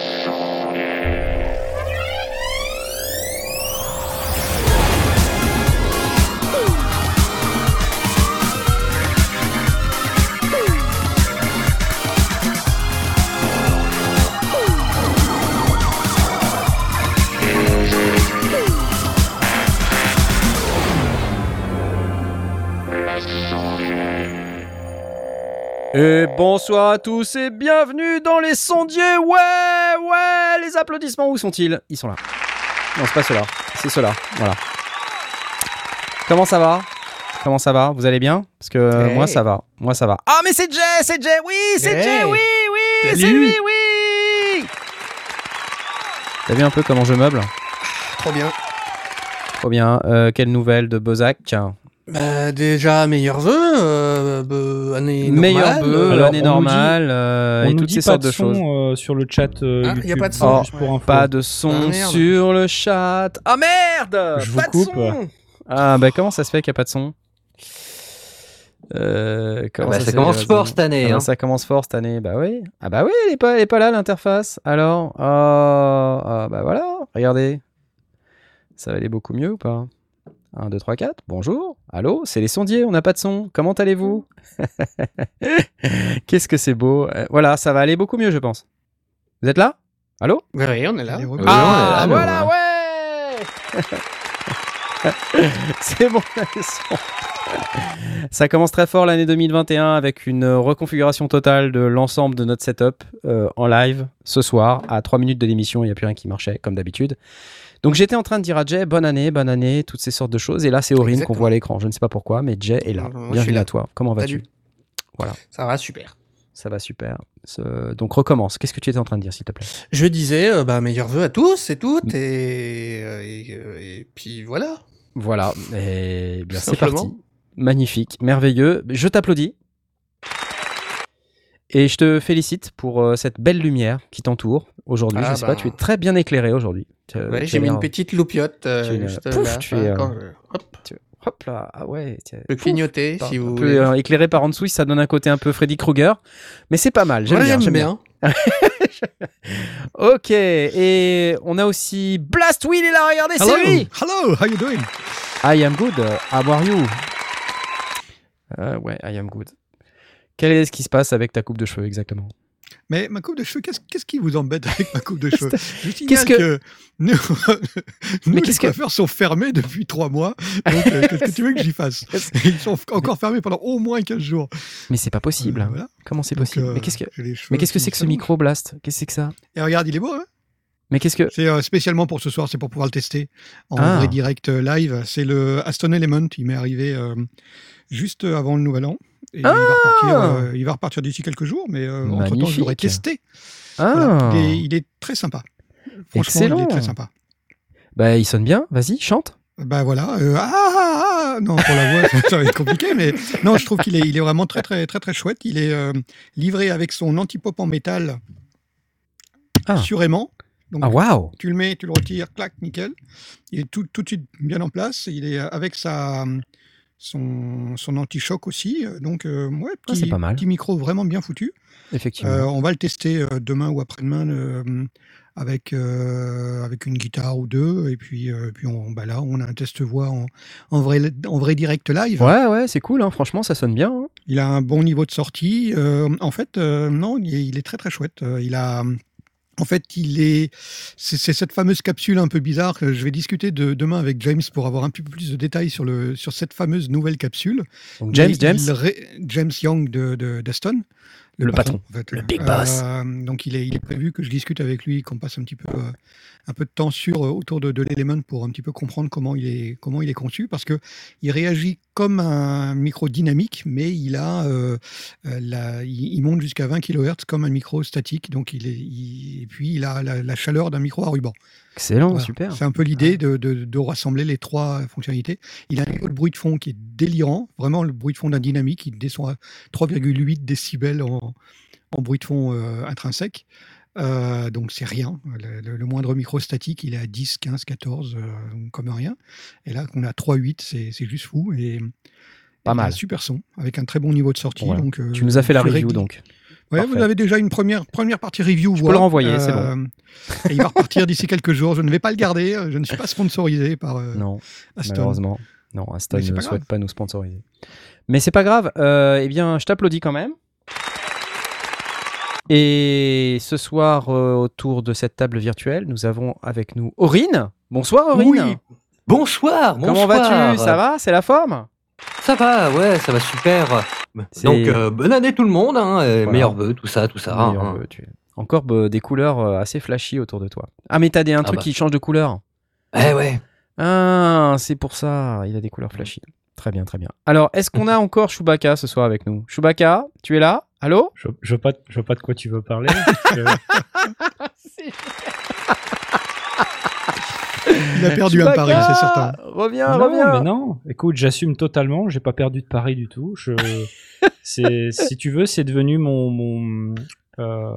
Et bonsoir à tous et bienvenue dans les sondiers. Ouais, ouais, les applaudissements, où sont-ils? Ils sont là. Non, c'est pas ceux-là, c'est ceux-là. Voilà. Comment ça va? Comment ça va? Vous allez bien? Parce que Hey. moi ça va. Moi ça va. Ah mais c'est Jay, c'est Jay. Oui, c'est Hey. Jay. Oui, oui, c'est lui. Oui. T'as vu un peu comment je meuble? Trop bien. Trop bien. Euh, quelle nouvelle de Bozac Bah, déjà, meilleurs vœux, euh, bah, année normale. bœuf, Alors, année on nous dit- normale euh, et toutes ces pas sortes de de choses. son euh, sur le chat euh, Ah, y a pas de son. juste pour info. Pas de son Ah, sur le chat. Ah merde Je Pas vous de coupe. son Ah bah comment ça se fait qu'il n'y a pas de son? Euh, comment Ah bah, se ça commence fort cette année, Ah bah, hein. Ça commence fort cette année, bah oui. Ah bah oui, elle est pas, elle est pas là l'interface. Alors, ah, ah, bah voilà, regardez. Ça va aller beaucoup mieux ou pas? 1, 2, 3, 4, bonjour, allô, c'est les sondiers, on n'a pas de son, comment allez-vous? Qu'est-ce que c'est beau Euh, Voilà, ça va aller beaucoup mieux je pense. Vous êtes là? Allô? Oui, on est là. Oui, on est ah, là, voilà, ouais C'est bon, la leçon. Ça commence très fort l'année 2021 avec une reconfiguration totale de l'ensemble de notre setup euh, en live ce soir. À 3 minutes de l'émission, il n'y a plus rien qui marchait, comme d'habitude. Donc j'étais en train de dire à Jay, bonne année, bonne année, toutes ces sortes de choses. Et là, c'est Aurine qu'on voit à l'écran. Je ne sais pas pourquoi, mais Jay est là. Bienvenue à toi. Comment vas-tu. Voilà. Ça va, super. Ça va super. Donc recommence. Qu'est-ce que tu étais en train de dire, s'il te plaît? Je disais, euh, bah, meilleurs vœux à tous et toutes, et, euh, et, euh, et puis voilà. Voilà, et bien c'est parti. Magnifique, merveilleux. Je t'applaudis. Et je te félicite pour euh, cette belle lumière qui t'entoure aujourd'hui. Ah je sais bah. pas, tu es très bien éclairé aujourd'hui. Tu- Ouais, tu j'ai mis une petite loupiote euh, tu es, euh, juste pouf, là. tu es, euh, quand je- hop, Hop là, ah ouais. tu- pouf, clignoter par- si un vous peu, voulez. euh, éclairé par en dessous, ça donne un côté un peu Freddy Krueger. Mais c'est pas mal, j'aime Ouais, bien. j'aime j'aime bien. bien. Ok, et on a aussi Blast Will est là, regardez, c'est lui Hello, how you doing? I am good. How are you? Euh, ouais, I am good. Quel est ce qui se passe avec ta coupe de cheveux exactement? Mais ma coupe de cheveux, qu'est-ce qu'est-ce qui vous embête avec ma coupe de cheveux? Je signale Qu'est-ce que- que, nous, nous les que- coiffeurs sont fermés depuis trois mois. Donc, euh, qu'est-ce que tu veux que j'y fasse? Ils sont encore fermés pendant au moins 15 jours. Mais c'est pas possible. Euh, hein. voilà. Comment c'est Donc, possible? Euh, Mais qu'est-ce que mais qu'est-ce que c'est que ce micro Blast Qu'est-ce que c'est que ça? Et regarde, il est beau, hein Mais qu'est-ce que C'est spécialement pour ce soir, c'est pour pouvoir le tester en Ah. vrai direct live. C'est le Aston Element, il m'est arrivé juste avant le nouvel an. Et il, va repartir, euh, il va repartir d'ici quelques jours, mais euh, entre-temps, je l'aurai Magnifique. testé. Ah Voilà. Il, est, il est très sympa. Franchement, il Excellent. est très sympa. Bah il sonne bien. Vas-y, chante. Bah voilà. euh, ah, ah, ah, non, pour la voix, ça va être compliqué, mais non, je trouve qu'il est, il est vraiment très, très, très, très chouette. Il est euh, livré avec son anti-pop en métal Ah. sur aimant. Donc, Ah waouh tu le mets, tu le retires, clac, nickel. Il est tout, tout de suite bien en place. Il est avec sa, son, son anti-choc aussi. Donc, euh, ouais, Ah, petit, c'est pas mal. petit micro vraiment bien foutu. Effectivement. Euh, on va le tester euh, demain ou après-demain euh, avec, avec une guitare ou deux. Et puis, puis on, bah là, on a un test voix en, en, vrai, en vrai direct live. Ouais ouais, c'est cool. hein. Franchement, ça sonne bien. hein. Il a un bon niveau de sortie. En fait, non, il est, il est très très chouette. Il a. En fait, il est, c'est cette fameuse capsule un peu bizarre que je vais discuter de, demain avec James pour avoir un peu plus de détails sur, le, sur cette fameuse nouvelle capsule. Donc James, Mais James. il ré- James Young de, de- d'Aston. Le patron. en fait. Le big boss. Euh, donc il est, il est prévu que je discute avec lui, qu'on passe un petit peu, euh, un peu de temps sur euh, autour de, de l'Element pour un petit peu comprendre comment il est, comment il est conçu, parce que il réagit comme un micro dynamique, mais il a, la- il, il monte jusqu'à 20 kHz comme un micro statique, donc il est, il- et puis il a la, la chaleur d'un micro à ruban. Excellent, Voilà. super. C'est un peu l'idée de, de- de rassembler les trois fonctionnalités. Il a un niveau de bruit de fond qui est délirant, vraiment le bruit de fond d'un dynamique, il descend à 3,8 décibels en, en bruit de fond euh, intrinsèque. Euh, donc c'est rien. Le, le- le moindre micro statique, il est à 10, 15, 14, euh, comme rien. Et là, qu'on a 3,8, c'est c'est juste fou. Et Pas mal. un super son, avec un très bon niveau de sortie. Voilà. Donc, euh, Tu nous as fait la review donc. Ouais, vous avez déjà une première, première partie review. Je peux voix. le renvoyer, c'est bon. et il va repartir d'ici quelques jours. Je ne vais pas le garder. euh, Je ne suis pas sponsorisé par euh, Non, Aston. malheureusement. Non, Aston ne pas souhaite grave. pas nous sponsoriser. Mais c'est pas grave. Euh, eh bien, je t'applaudis quand même. Et ce soir, euh, autour de cette table virtuelle, nous avons avec nous Aurine. Bonsoir Aurine. Oui. Bonsoir, bonsoir. Comment vas-tu? Ça va? C'est la forme? Ça va, ouais, ça va super. Donc, euh, bonne année tout le monde, hein, Voilà. meilleurs vœux, tout ça, tout ça. Hein. tu- Encore bah, des couleurs euh, assez flashy autour de toi. Ah, mais t'as des, un truc bah. qui change de couleur. Eh ouais. Ah, c'est pour ça. Il a des couleurs flashy. Très bien, très bien. Alors, est-ce qu'on a encore Chewbacca ce soir avec nous? Chewbacca, tu es là? Allô? Je, je vois pas, je vois pas de quoi tu veux parler. Il a perdu un pari, c'est certain. Reviens, non, reviens. mais non. Écoute, j'assume totalement. J'ai pas perdu de pari du tout. Je, c'est, si tu veux, c'est devenu mon, mon euh,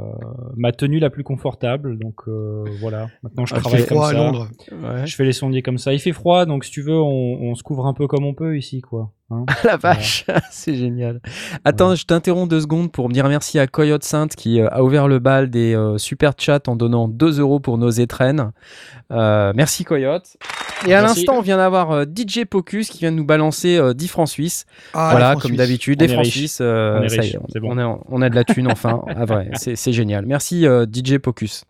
ma tenue la plus confortable. Donc euh, voilà. Maintenant, je Ah, il travaille fait comme froid à ça. Londres. Ouais. Je fais les sondiers comme ça. Il fait froid, donc si tu veux, on, on se couvre un peu comme on peut ici, quoi. Hein La vache, c'est génial. Attends, je t'interromps deux secondes pour me dire merci à Coyote Sainte qui euh, a ouvert le bal des super chats en donnant 2 euros pour nos étrennes. Merci Coyote. Et à l'instant, on vient d'avoir euh, DJ Pocus qui vient de nous balancer euh, 10 francs suisses. Ah, voilà, comme suisse. d'habitude, des francs suisses. euh, On est ça y riche, est, c'est bon. on, a, on a de la thune enfin. Ah, vrai, c'est c'est génial. Merci euh, DJ Pocus.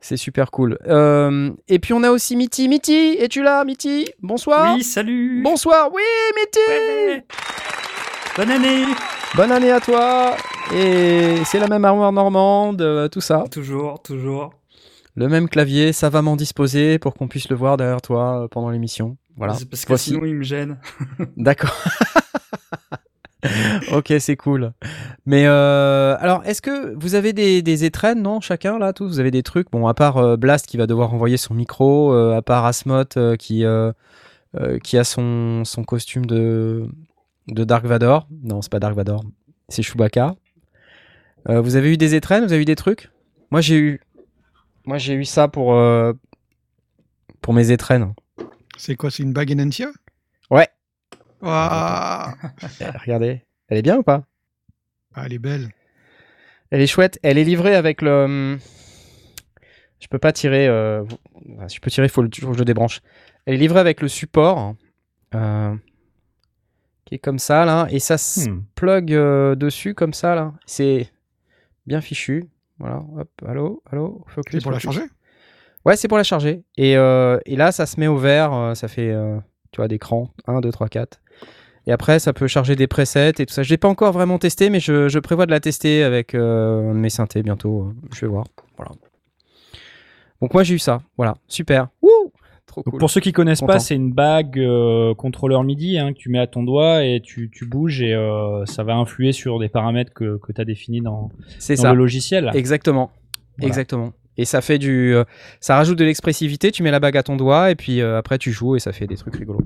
C'est super cool. Euh, et puis on a aussi Mitty. Mitty, es-tu là, Mitty Bonsoir. Oui, salut Bonsoir. Oui, Mitty. Ouais. Bonne année Bonne année à toi Et c'est la même armoire normande, euh, tout ça. Toujours, toujours. Le même clavier savamment disposé pour qu'on puisse le voir derrière toi euh, pendant l'émission. Voilà. C'est parce que Voici. sinon il me gêne. D'accord. ok, c'est cool. Mais euh, alors, est-ce que vous avez des, des étrennes, non Chacun, là, tous? Vous avez des trucs? Bon, à part euh, Blast qui va devoir envoyer son micro, euh, à part Asmoth euh, qui, qui a son, son costume de, de Dark Vador. Non, c'est pas Dark Vador, c'est Chewbacca. Vous avez eu des étrennes? Vous avez eu des trucs? Moi, j'ai eu. Moi, j'ai eu ça pour, euh, pour mes étrennes. C'est quoi C'est une bague Enencia? Ouais. Regardez. Elle est bien ou pas? Ah, elle est belle. Elle est chouette. Elle est livrée avec le. hum, Je peux pas tirer. euh, enfin, si je peux tirer, il faut, le- faut que je le débranche. Elle est livrée avec le support. euh, qui est comme ça, là. Et ça se Hmm. plug euh, dessus, comme ça, là. C'est bien fichu. Voilà. Hop. Allô Allô Focus, C'est pour la charger? Ouais, c'est pour la charger. Et, euh, et là, ça se met au vert. euh, ça fait, euh, tu vois, d'écran. 1, 2, 3, 4. Et après, ça peut charger des presets et tout ça. Je l'ai pas encore vraiment testé, mais je, je prévois de la tester avec euh, un de mes synthés bientôt. Je vais voir. Voilà. Donc moi, j'ai eu ça. Voilà. Super. Donc. Pour ceux qui connaissent Content. pas, c'est une bague euh, contrôleur MIDI hein, que tu mets à ton doigt et tu, tu bouges et euh, ça va influer sur des paramètres que, que tu as définis dans, dans ça. le logiciel. Exactement. Voilà. Exactement. Et ça fait du, euh, ça rajoute de l'expressivité. Tu mets la bague à ton doigt et puis euh, après tu joues et ça fait des trucs rigolos.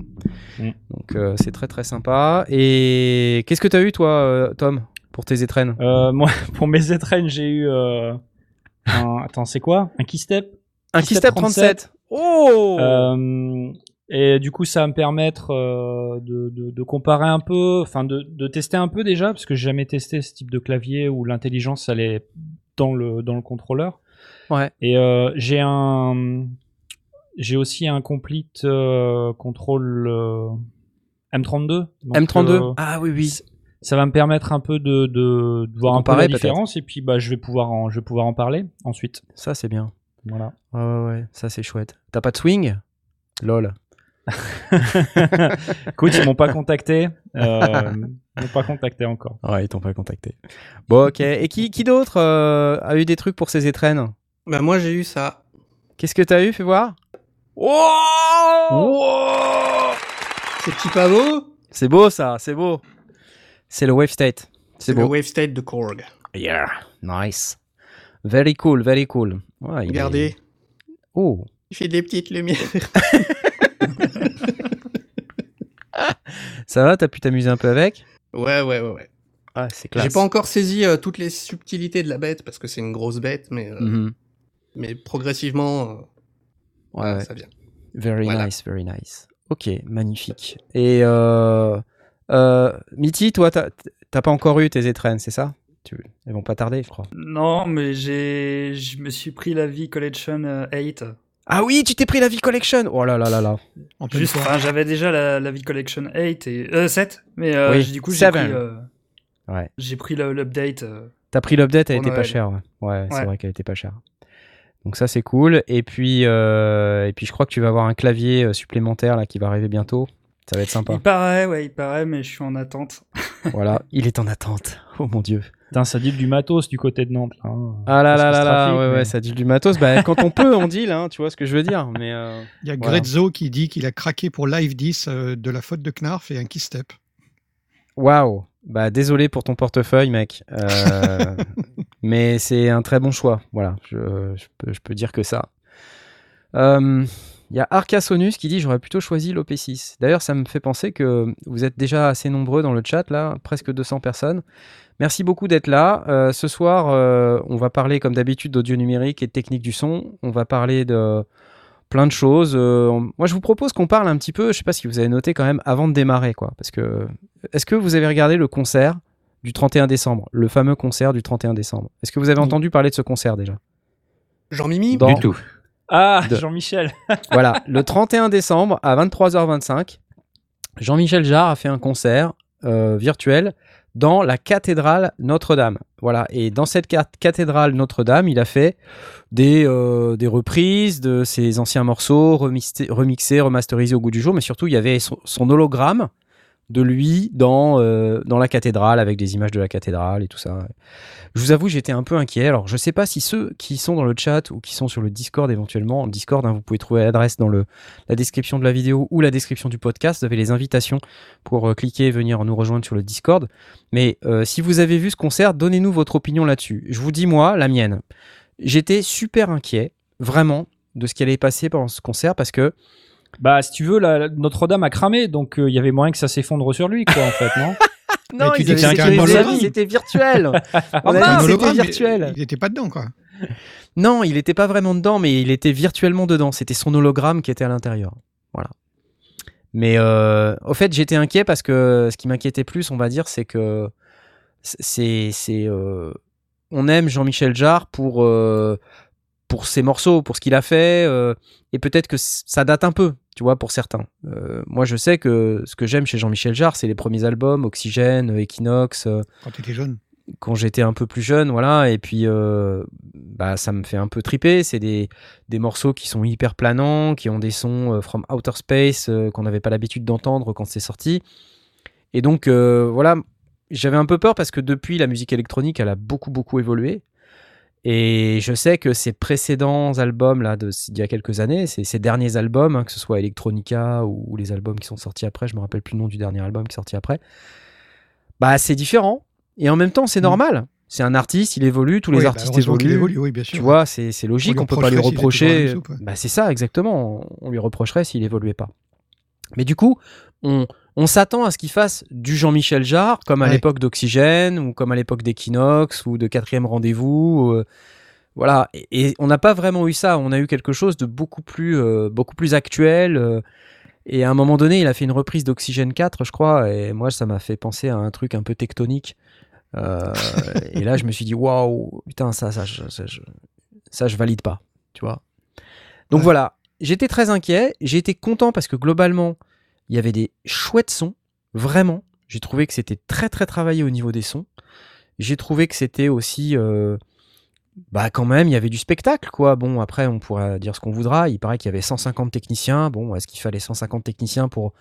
Mm. Donc euh, c'est très très sympa. Et qu'est-ce que t'as eu toi, euh, Tom, pour tes étrennes? Euh, moi, pour mes étrennes, j'ai eu euh, un... Attends, c'est quoi? Un keystep Un Keystep Keystep 37. Oh Euh, et du coup, ça va me permettre euh, de, de, de comparer un peu, enfin de, de tester un peu déjà, parce que j'ai jamais testé ce type de clavier où l'intelligence elle est dans le dans le contrôleur. Ouais. Et euh, j'ai un, j'ai aussi un complete contrôle euh, M32. Donc, M32. euh, ah oui oui. ça va me permettre un peu de, de, de voir un peu la différence et puis bah je vais pouvoir en, je vais pouvoir en parler ensuite. Ça c'est bien. Voilà. Ouais ouais ouais. Ça c'est chouette. T'as pas de swing? Lol. Écoute, ils m'ont pas contacté. Euh, ils m'ont pas contacté encore. Ouais ils t'ont pas contacté. Bon ok. Et qui qui d'autre euh, a eu des trucs pour ses étrennes? Bah moi j'ai eu ça. Qu'est-ce que t'as eu? Fais voir. C'est petit pas beau? C'est beau ça. C'est beau. C'est le Wave State. C'est C'est le beau. Wave State de Korg. Yeah, nice. Very cool, very cool. Ouais, Regardez, est- Oh, il fait des petites lumières. ça va, t'as pu t'amuser un peu avec? Ouais, ouais, ouais, ouais. Ah, c'est J'ai pas encore saisi euh, toutes les subtilités de la bête parce que c'est une grosse bête, mais, euh, Mhm. mais progressivement, euh, Ouais, ouais. ça vient. Very Voilà. nice, very nice. Ok, magnifique. Et euh, toi, t'as t'as pas encore eu tes étrennes, c'est ça? Tu... Elles vont pas tarder, je crois. Non, mais j'ai, je me suis pris la vie Collection euh, 8. Ah oui, tu t'es pris la vie collection. Oh là là là là. En Juste, enfin, j'avais déjà la, la vie Collection 8 et euh, 7, mais euh, Oui, j'ai- du coup j'ai seven. pris, euh, Ouais. j'ai pris le- l'update. euh. T'as pris l'update, elle était pas chère. Ouais, ouais, c'est Ouais. vrai qu'elle était pas chère. Donc ça c'est cool. Et puis euh, et puis je crois que tu vas avoir un clavier euh, supplémentaire là qui va arriver bientôt. Ça va être sympa. Il paraît, ouais, il paraît, mais je suis en attente. voilà, il est en attente. Oh mon dieu. Putain, ça dit du matos du côté de Nantes. Hein. Ah là là là là, trafic, ouais, mais- ouais, ça dit du matos. Bah, quand on peut, on deal, hein, tu vois ce que je veux dire. Mais euh, Il y a Voilà. Grezzo qui dit qu'il a craqué pour Live 10 euh, de la faute de Knarf et un keystep. waouh. Bah désolé pour ton portefeuille, mec. Euh, mais c'est un très bon choix. Voilà, je, je peux, je peux dire que ça. Il y a Arcasonus qui dit j'aurais plutôt choisi l'OP6. D'ailleurs, ça me fait penser que vous êtes déjà assez nombreux dans le chat, là, presque 200 personnes. Merci beaucoup d'être là. Euh, ce soir, euh, on va parler comme d'habitude d'audio numérique et de technique du son. On va parler de plein de choses. Euh, on- moi, je vous propose qu'on parle un petit peu, je sais pas si vous avez noté quand même, avant de démarrer, quoi. Parce que, est-ce que vous avez regardé le concert du 31 décembre, le fameux concert du 31 décembre Est-ce que vous avez entendu parler de ce concert déjà? Jean-Mimi? Dans- Du tout. Ah, De- Jean-Michel. voilà, le 31 décembre à 23h25, Jean-Michel Jarre a fait un concert euh, virtuel dans la cathédrale Notre-Dame. Voilà, et dans cette ca- cathédrale Notre-Dame, il a fait des, euh, des reprises de ses anciens morceaux, remixés, remixés, remasterisés au goût du jour, mais surtout il y avait son, son hologramme de lui dans, euh, dans la cathédrale avec des images de la cathédrale et tout ça. Je vous avoue, j'étais un peu inquiet. Alors, je sais pas si ceux qui sont dans le chat ou qui sont sur le Discord éventuellement, le Discord, hein, vous pouvez trouver l'adresse dans le, la description de la vidéo ou la description du podcast. Vous avez les invitations pour euh, cliquer et venir nous rejoindre sur le Discord. Mais euh, si vous avez vu ce concert, donnez-nous votre opinion là-dessus. Je vous dis, moi, la mienne. J'étais super inquiet, vraiment, de ce qui allait passer pendant ce concert parce que Bah, si tu veux, la- Notre-Dame a cramé, donc euh, il y avait moyen que ça s'effondre sur lui, quoi, en fait, non non, tu ils dis c'était un sécurisé, hologramme. c'était virtuel. Mais. Il n'était pas dedans, quoi. Non, il n'était pas vraiment dedans, mais il était virtuellement dedans. C'était son hologramme qui était à l'intérieur. Voilà. Mais euh, au fait, j'étais inquiet parce que ce qui m'inquiétait plus, on va dire, c'est que c'est, c'est, euh, on aime Jean-Michel Jarre pour euh, pour ses morceaux, pour ce qu'il a fait, euh, et peut-être que ça date un peu, tu vois, pour certains. Euh, moi, je sais que ce que j'aime chez Jean-Michel Jarre, c'est les premiers albums, Oxygène, Equinox. euh, Quand tu étais jeune. quand j'étais un peu plus jeune, voilà, et puis euh, bah, ça me fait un peu triper. C'est des, des morceaux qui sont hyper planants, qui ont des sons euh, from outer space euh, qu'on n'avait pas l'habitude d'entendre quand c'est sorti. Et donc, voilà, j'avais un peu peur parce que depuis, la musique électronique, elle a beaucoup, beaucoup évolué. Et je sais que ces précédents albums, là, d'il y a quelques années, ces, ces derniers albums, hein, que ce soit Electronica ou, ou les albums qui sont sortis après, je me rappelle plus le nom du dernier album qui est sorti après, bah, c'est différent. Et en même temps, c'est Mm. normal. C'est un artiste, il évolue, tous les Oui, bah, artistes évoluent. évolue, oui, bien sûr. Tu vois, c'est logique, lui on peut pas lui reprocher. même soupe, ouais. Bah, c'est ça, exactement. On lui reprocherait s'il évoluait pas. Mais du coup, on, on s'attend à ce qu'il fasse du Jean-Michel Jarre, comme à Ouais. l'époque d'Oxygène, ou comme à l'époque d'Equinox, ou de Quatrième Rendez-vous. euh, voilà. Et, et on n'a pas vraiment eu ça. On a eu quelque chose de beaucoup plus, euh, beaucoup plus actuel. euh, et à un moment donné, il a fait une reprise d'Oxygène 4, je crois. Et moi, ça m'a fait penser à un truc un peu tectonique. Et là, je me suis dit, waouh, putain, ça, ça, je- ça, je, ça, je valide pas, tu vois. Donc Ouais. voilà, j'étais très inquiet. J'ai été content parce que globalement, il y avait des chouettes sons, vraiment. J'ai trouvé que c'était très, très travaillé au niveau des sons. J'ai trouvé que c'était aussi, euh, bah quand même, il y avait du spectacle, quoi. Bon, après, on pourra dire ce qu'on voudra. Il paraît qu'il y avait 150 techniciens. Bon, est-ce qu'il fallait 150 techniciens pour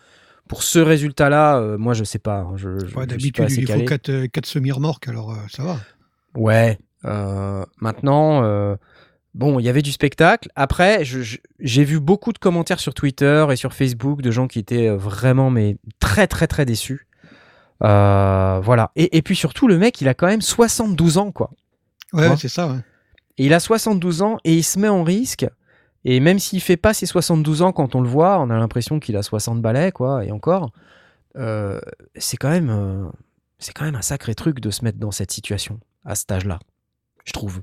pour ce résultat-là? Euh, Moi, je sais pas. hein. Je, Ouais, D'habitude, il calé. faut 4, quatre semi-remorques, alors euh, ça va. Ouais. euh, maintenant, euh, bon, il y avait du spectacle. Après, j'ai vu beaucoup de commentaires sur Twitter et sur Facebook de gens qui étaient euh, vraiment, mais très, très, très déçus. Euh, voilà. Et, et puis surtout, le mec, il a quand même 72 ans, quoi. Ouais, Ouais. c'est ça. ouais. Et il a 72 ans et il se met en risque. Et même s'il fait pas ses 72 ans quand on le voit, on a l'impression qu'il a 60 balais, quoi, et encore. euh, c'est quand même, euh, c'est quand même un sacré truc de se mettre dans cette situation à cet âge-là, je trouve.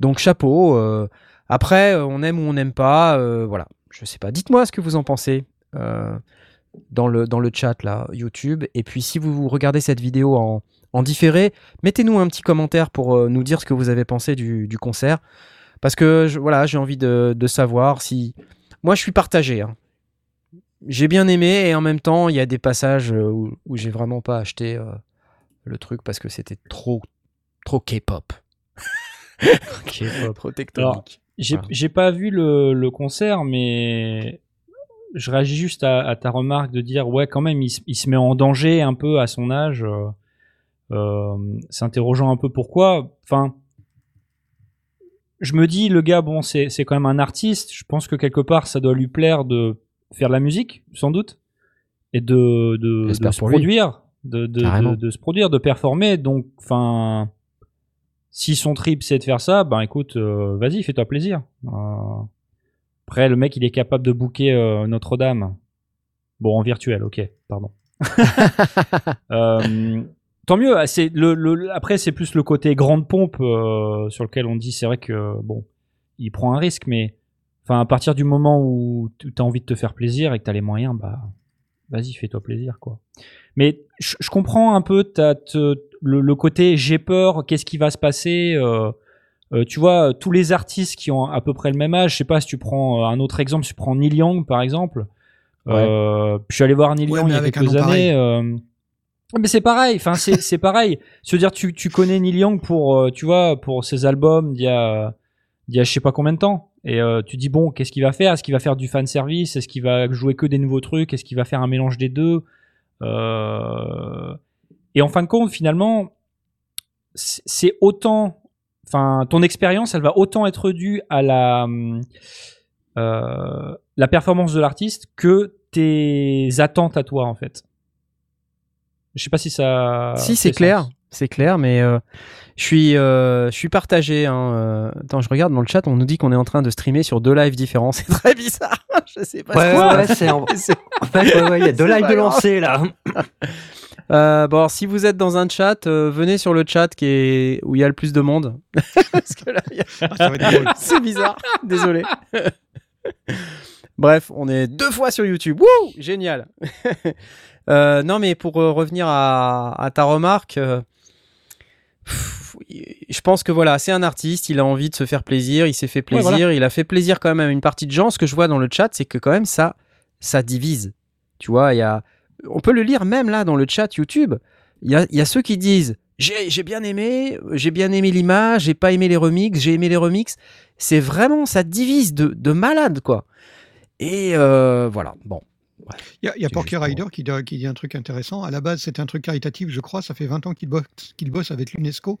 Donc chapeau. euh, après, euh, on aime ou on n'aime pas, euh, voilà. Je sais pas. Dites-moi ce que vous en pensez dans le chat là, YouTube. Et puis si vous regardez cette vidéo en différé, mettez-nous un petit commentaire pour nous dire ce que vous avez pensé du, concert. Parce que voilà, j'ai envie de, savoir si. Moi, je suis partagé. hein. J'ai bien aimé et en même temps, il y a des passages où, où j'ai vraiment pas acheté le truc parce que c'était trop, trop K-pop. Trop tectonique. J'ai Voilà. pas vu le, le concert, mais je réagis juste à, à ta remarque de dire ouais quand même il, se- il se met en danger un peu à son âge, euh, euh, s'interrogeant un peu pourquoi. Enfin, je me dis le gars bon c'est quand même un artiste. Je pense que quelque part ça doit lui plaire de faire de la musique sans doute et de de, de J'espère se produire, de de se produire, de performer. Donc enfin si son trip c'est de faire ça, ben écoute, euh, vas-y, fais-toi plaisir. Euh, Après, le mec, il est capable de booker euh, Notre-Dame. Bon, en virtuel, ok, pardon. Tant mieux. C'est le, le- après, c'est plus le côté grande pompe sur lequel on dit, c'est vrai que bon, il prend un risque, mais enfin, à partir du moment où tu as envie de te faire plaisir et que tu as les moyens, bah, vas-y, fais-toi plaisir, quoi. Mais je, je comprends un peu ta, te- le, le côté j'ai peur, qu'est-ce qui va se passer. euh, euh, tu vois, tous les artistes qui ont à peu près le même âge, je sais pas si tu prends euh, un autre exemple, si tu prends Neil Young par exemple. Euh, je suis allé voir Neil Ouais, Young il y a quelques années. euh, mais c'est pareil, enfin c'est c'est pareil. Se dire tu tu connais Neil Young pour tu vois pour ses albums d'il y a d'il y a je sais pas combien de temps et euh, tu dis bon qu'est-ce qu'il va faire? Est-ce qu'il va faire du fan service Est-ce qu'il va jouer que des nouveaux trucs? Est-ce qu'il va faire un mélange des deux? Et en fin de compte finalement c'est autant enfin ton expérience elle va autant être due à la euh, la performance de l'artiste que tes attentes à toi en fait. Je sais pas si ça. si, c'est clair. C'est clair, mais euh, je suis, euh, je suis partagé. Hein. euh. Attends, je regarde dans le chat, on nous dit qu'on est en train de streamer sur deux lives différents. C'est très bizarre. je sais pas. Ouais, ce ouais, que ouais, c'est en... fait, ouais, ouais, il y a deux lives de lancer là. Euh, bon, alors, si vous êtes dans un chat, euh, venez sur le chat qui est où il y a le plus de monde. Parce que là, il y a- Ah, ça va être drôle. c'est bizarre. Désolé. Bref, on est deux fois sur YouTube. Wouh, génial. Euh, non, mais pour euh, revenir à, à ta remarque, euh, je pense que voilà, c'est un artiste, il a envie de se faire plaisir, il s'est fait Ouais, plaisir, voilà. il a fait plaisir quand même à une partie de gens. Ce que je vois dans le chat, c'est que quand même ça, ça divise. Tu vois, il y a, on peut le lire même là dans le chat YouTube. Il y a, il y a ceux qui disent j'ai bien aimé, j'ai bien aimé l'image, j'ai pas aimé les remixes, j'ai aimé les remixes. C'est vraiment, ça divise de, de malade, quoi. Et euh, voilà, bon. Il y a, y a C'est Porky Rider qui, dit- qui dit un truc intéressant. À la base, c'était un truc caritatif, je crois. Ça fait 20 ans qu'il bosse, qu'il bosse avec l'UNESCO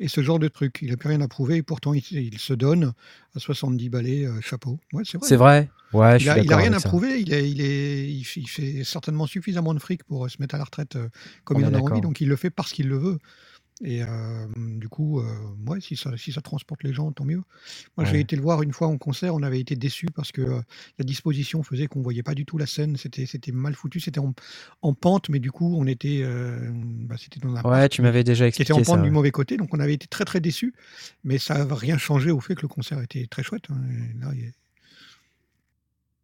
et ce genre de truc. Il n'a plus rien à prouver et pourtant il, il se donne à 70 balais, euh, chapeau. Ouais, c'est vrai. C'est vrai Ouais, je Il suis a, il a d'accord rien à ça. prouver. Il, est, il, est, il, fait, certainement suffisamment de fric pour se mettre à la retraite euh, comme On il en a envie. Donc il le fait parce qu'il le veut. Et euh, du coup, euh, ouais, si ça, si ça transporte les gens, tant mieux. Moi, j'ai été le voir une fois en concert. On avait été déçus parce que euh, la disposition faisait qu'on voyait pas du tout la scène. C'était, c'était mal foutu. C'était en, en pente, mais du coup, on était, bah, c'était dans un Ouais, tu m'avais déjà expliqué en pente ça. du mauvais côté. Donc, on avait été très très déçus. Mais ça n'a rien changé au fait que le concert était très chouette. hein. Et là, il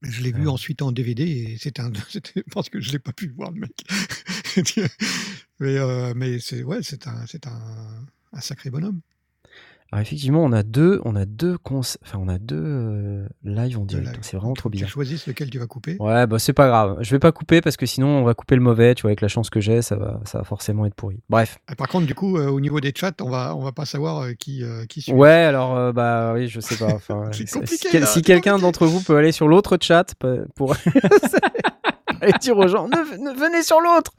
je l'ai vu Ouais. ensuite en DVD et c'était un, c'était parce que je l'ai pas pu voir le mec. mais euh, mais c'est ouais, c'est un c'est un, un sacré bonhomme. Alors effectivement, on a deux, on a deux cons... enfin on a deux euh, lives en direct. C'est vraiment trop bizarre. Tu choisisses lequel tu vas couper. Ouais, bah c'est pas grave. Je vais pas couper parce que sinon on va couper le mauvais. Tu vois, avec la chance que j'ai, ça va, ça va forcément être pourri. Bref. Ah, Par contre, du coup, euh, au niveau des chats, on va on va pas savoir euh, qui euh, qui suit. Ouais, alors euh, bah oui, je sais pas. Enfin, C'est si- compliqué, si, là, quelqu'un d'entre vous peut aller sur l'autre chat pour aller dire aux gens, ne, ne- venez sur l'autre.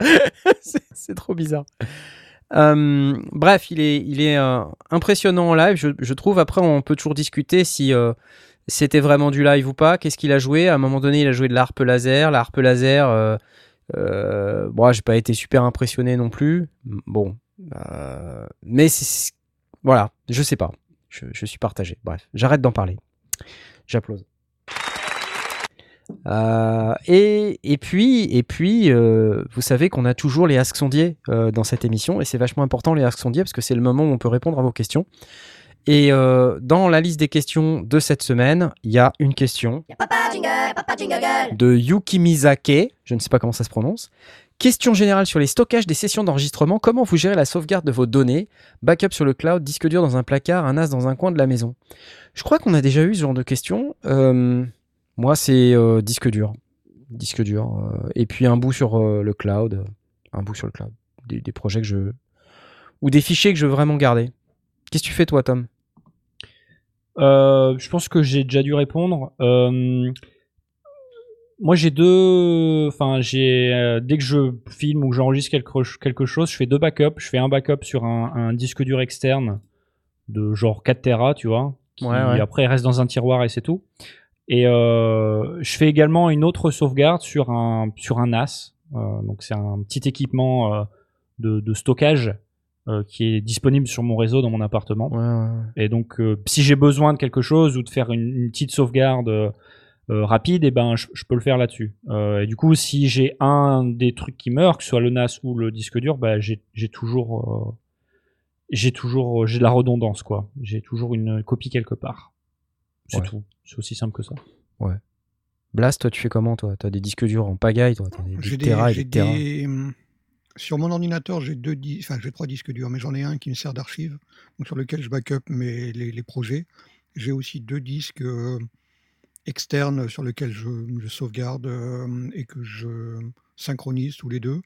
c'est trop bizarre. Euh, bref, il est, euh, impressionnant en live. Je, trouve. Après, on peut toujours discuter si euh, c'était vraiment du live ou pas. Qu'est-ce qu'il a joué? À un moment donné, il a joué de la harpe laser. La harpe laser. Bon, j'ai pas été super impressionné non plus. Bon, mais voilà, je sais pas. Je, je suis partagé. Bref, j'arrête d'en parler. J'applause. Euh, et, et puis, et puis euh, vous savez qu'on a toujours les Ask Sondiers euh, dans cette émission, et c'est vachement important les Ask Sondiers parce que c'est le moment où on peut répondre à vos questions. Et dans la liste des questions de cette semaine, il y a une question Papa jingle, papa jingle. de Yuki Mizake, je ne sais pas comment ça se prononce, Question générale sur les stockages des sessions d'enregistrement. Comment vous gérez la sauvegarde de vos données? Backup sur le cloud, disque dur dans un placard, un NAS dans un coin de la maison. Je crois qu'on a déjà eu ce genre de questions. Moi, c'est euh, disque dur. Disque dur. euh, et puis un bout sur euh, le cloud. Un bout sur le cloud. Des, des projets que je. Ou des fichiers que je veux vraiment garder. Qu'est-ce que tu fais, toi, Tom? Je pense que j'ai déjà dû répondre. Moi, j'ai deux. Enfin, j'ai dès que je filme ou que j'enregistre quelque, ch- quelque chose, je fais deux backups. Je fais un backup sur un, un disque dur externe de genre 4 Tera, tu vois. Qui, Ouais, ouais. Après, il reste dans un tiroir et c'est tout. Et euh, je fais également une autre sauvegarde sur un sur un NAS. Euh, donc, c'est un petit équipement euh, de, de stockage euh, qui est disponible sur mon réseau dans mon appartement. Ouais, ouais. Et donc, euh, si j'ai besoin de quelque chose ou de faire une, une petite sauvegarde euh, rapide, et ben, je, je peux le faire là-dessus. Euh, et du coup, si j'ai un des trucs qui meurt, que ce soit le NAS ou le disque dur, bah, j'ai toujours, euh, j'ai toujours, j'ai de la redondance, quoi. J'ai toujours une copie quelque part. C'est Ouais. tout. C'est aussi simple que ça. Blast, toi, tu fais comment, toi? T'as des disques durs en pagaille, toi T'as des, des J'ai des, terras et j'ai des hum, Sur mon ordinateur, j'ai deux, dis- enfin j'ai trois disques durs, mais j'en ai un qui me sert d'archive, donc sur lequel je backup mes, les, les projets. J'ai aussi deux disques euh, externes sur lesquels je, je sauvegarde euh, et que je synchronise tous les deux.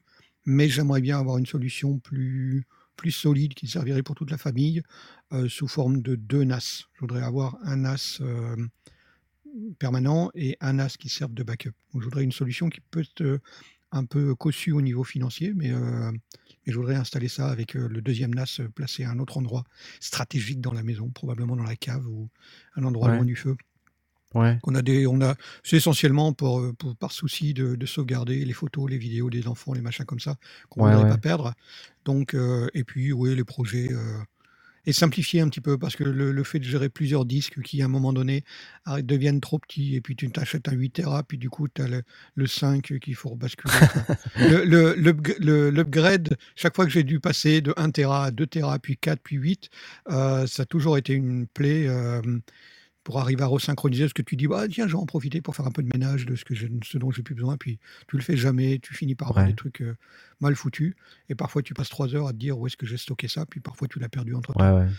Mais j'aimerais bien avoir une solution plus, plus solide qui servirait pour toute la famille euh, sous forme de deux NAS. Je voudrais avoir un NAS euh, permanent et un NAS qui serve de backup. Donc, je voudrais une solution qui peut être euh, un peu cossue au niveau financier, mais, euh, mais je voudrais installer ça avec le deuxième NAS placé à un autre endroit stratégique dans la maison, probablement dans la cave ou un endroit Ouais. loin du feu. Ouais. On a des, on a, c'est essentiellement pour, euh, pour- par souci de, de sauvegarder les photos, les vidéos des enfants, les machins comme ça qu'on ne Ouais, voudrait pas perdre. Donc, euh, et puis, oui, les projets. euh, et simplifier un petit peu parce que le, le fait de gérer plusieurs disques qui à un moment donné arrêtent- deviennent trop petits et puis tu t'achètes un 8 Tera puis du coup tu as le, le 5 qu'il faut rebasculer. Enfin, le- le- l'upg- le- L'upgrade, chaque fois que j'ai dû passer de 1 Tera à 2 Tera puis 4 puis 8, euh, ça a toujours été une plaie pour arriver à resynchroniser ce que tu dis, bah, tiens, je vais en profiter pour faire un peu de ménage de ce, que j'ai- ce dont j'ai plus besoin, puis tu le fais jamais, tu finis par avoir Ouais. des trucs euh, mal foutus, et parfois tu passes trois heures à te dire où est-ce que j'ai stocké ça, puis parfois tu l'as perdu entre temps. Ouais, ouais.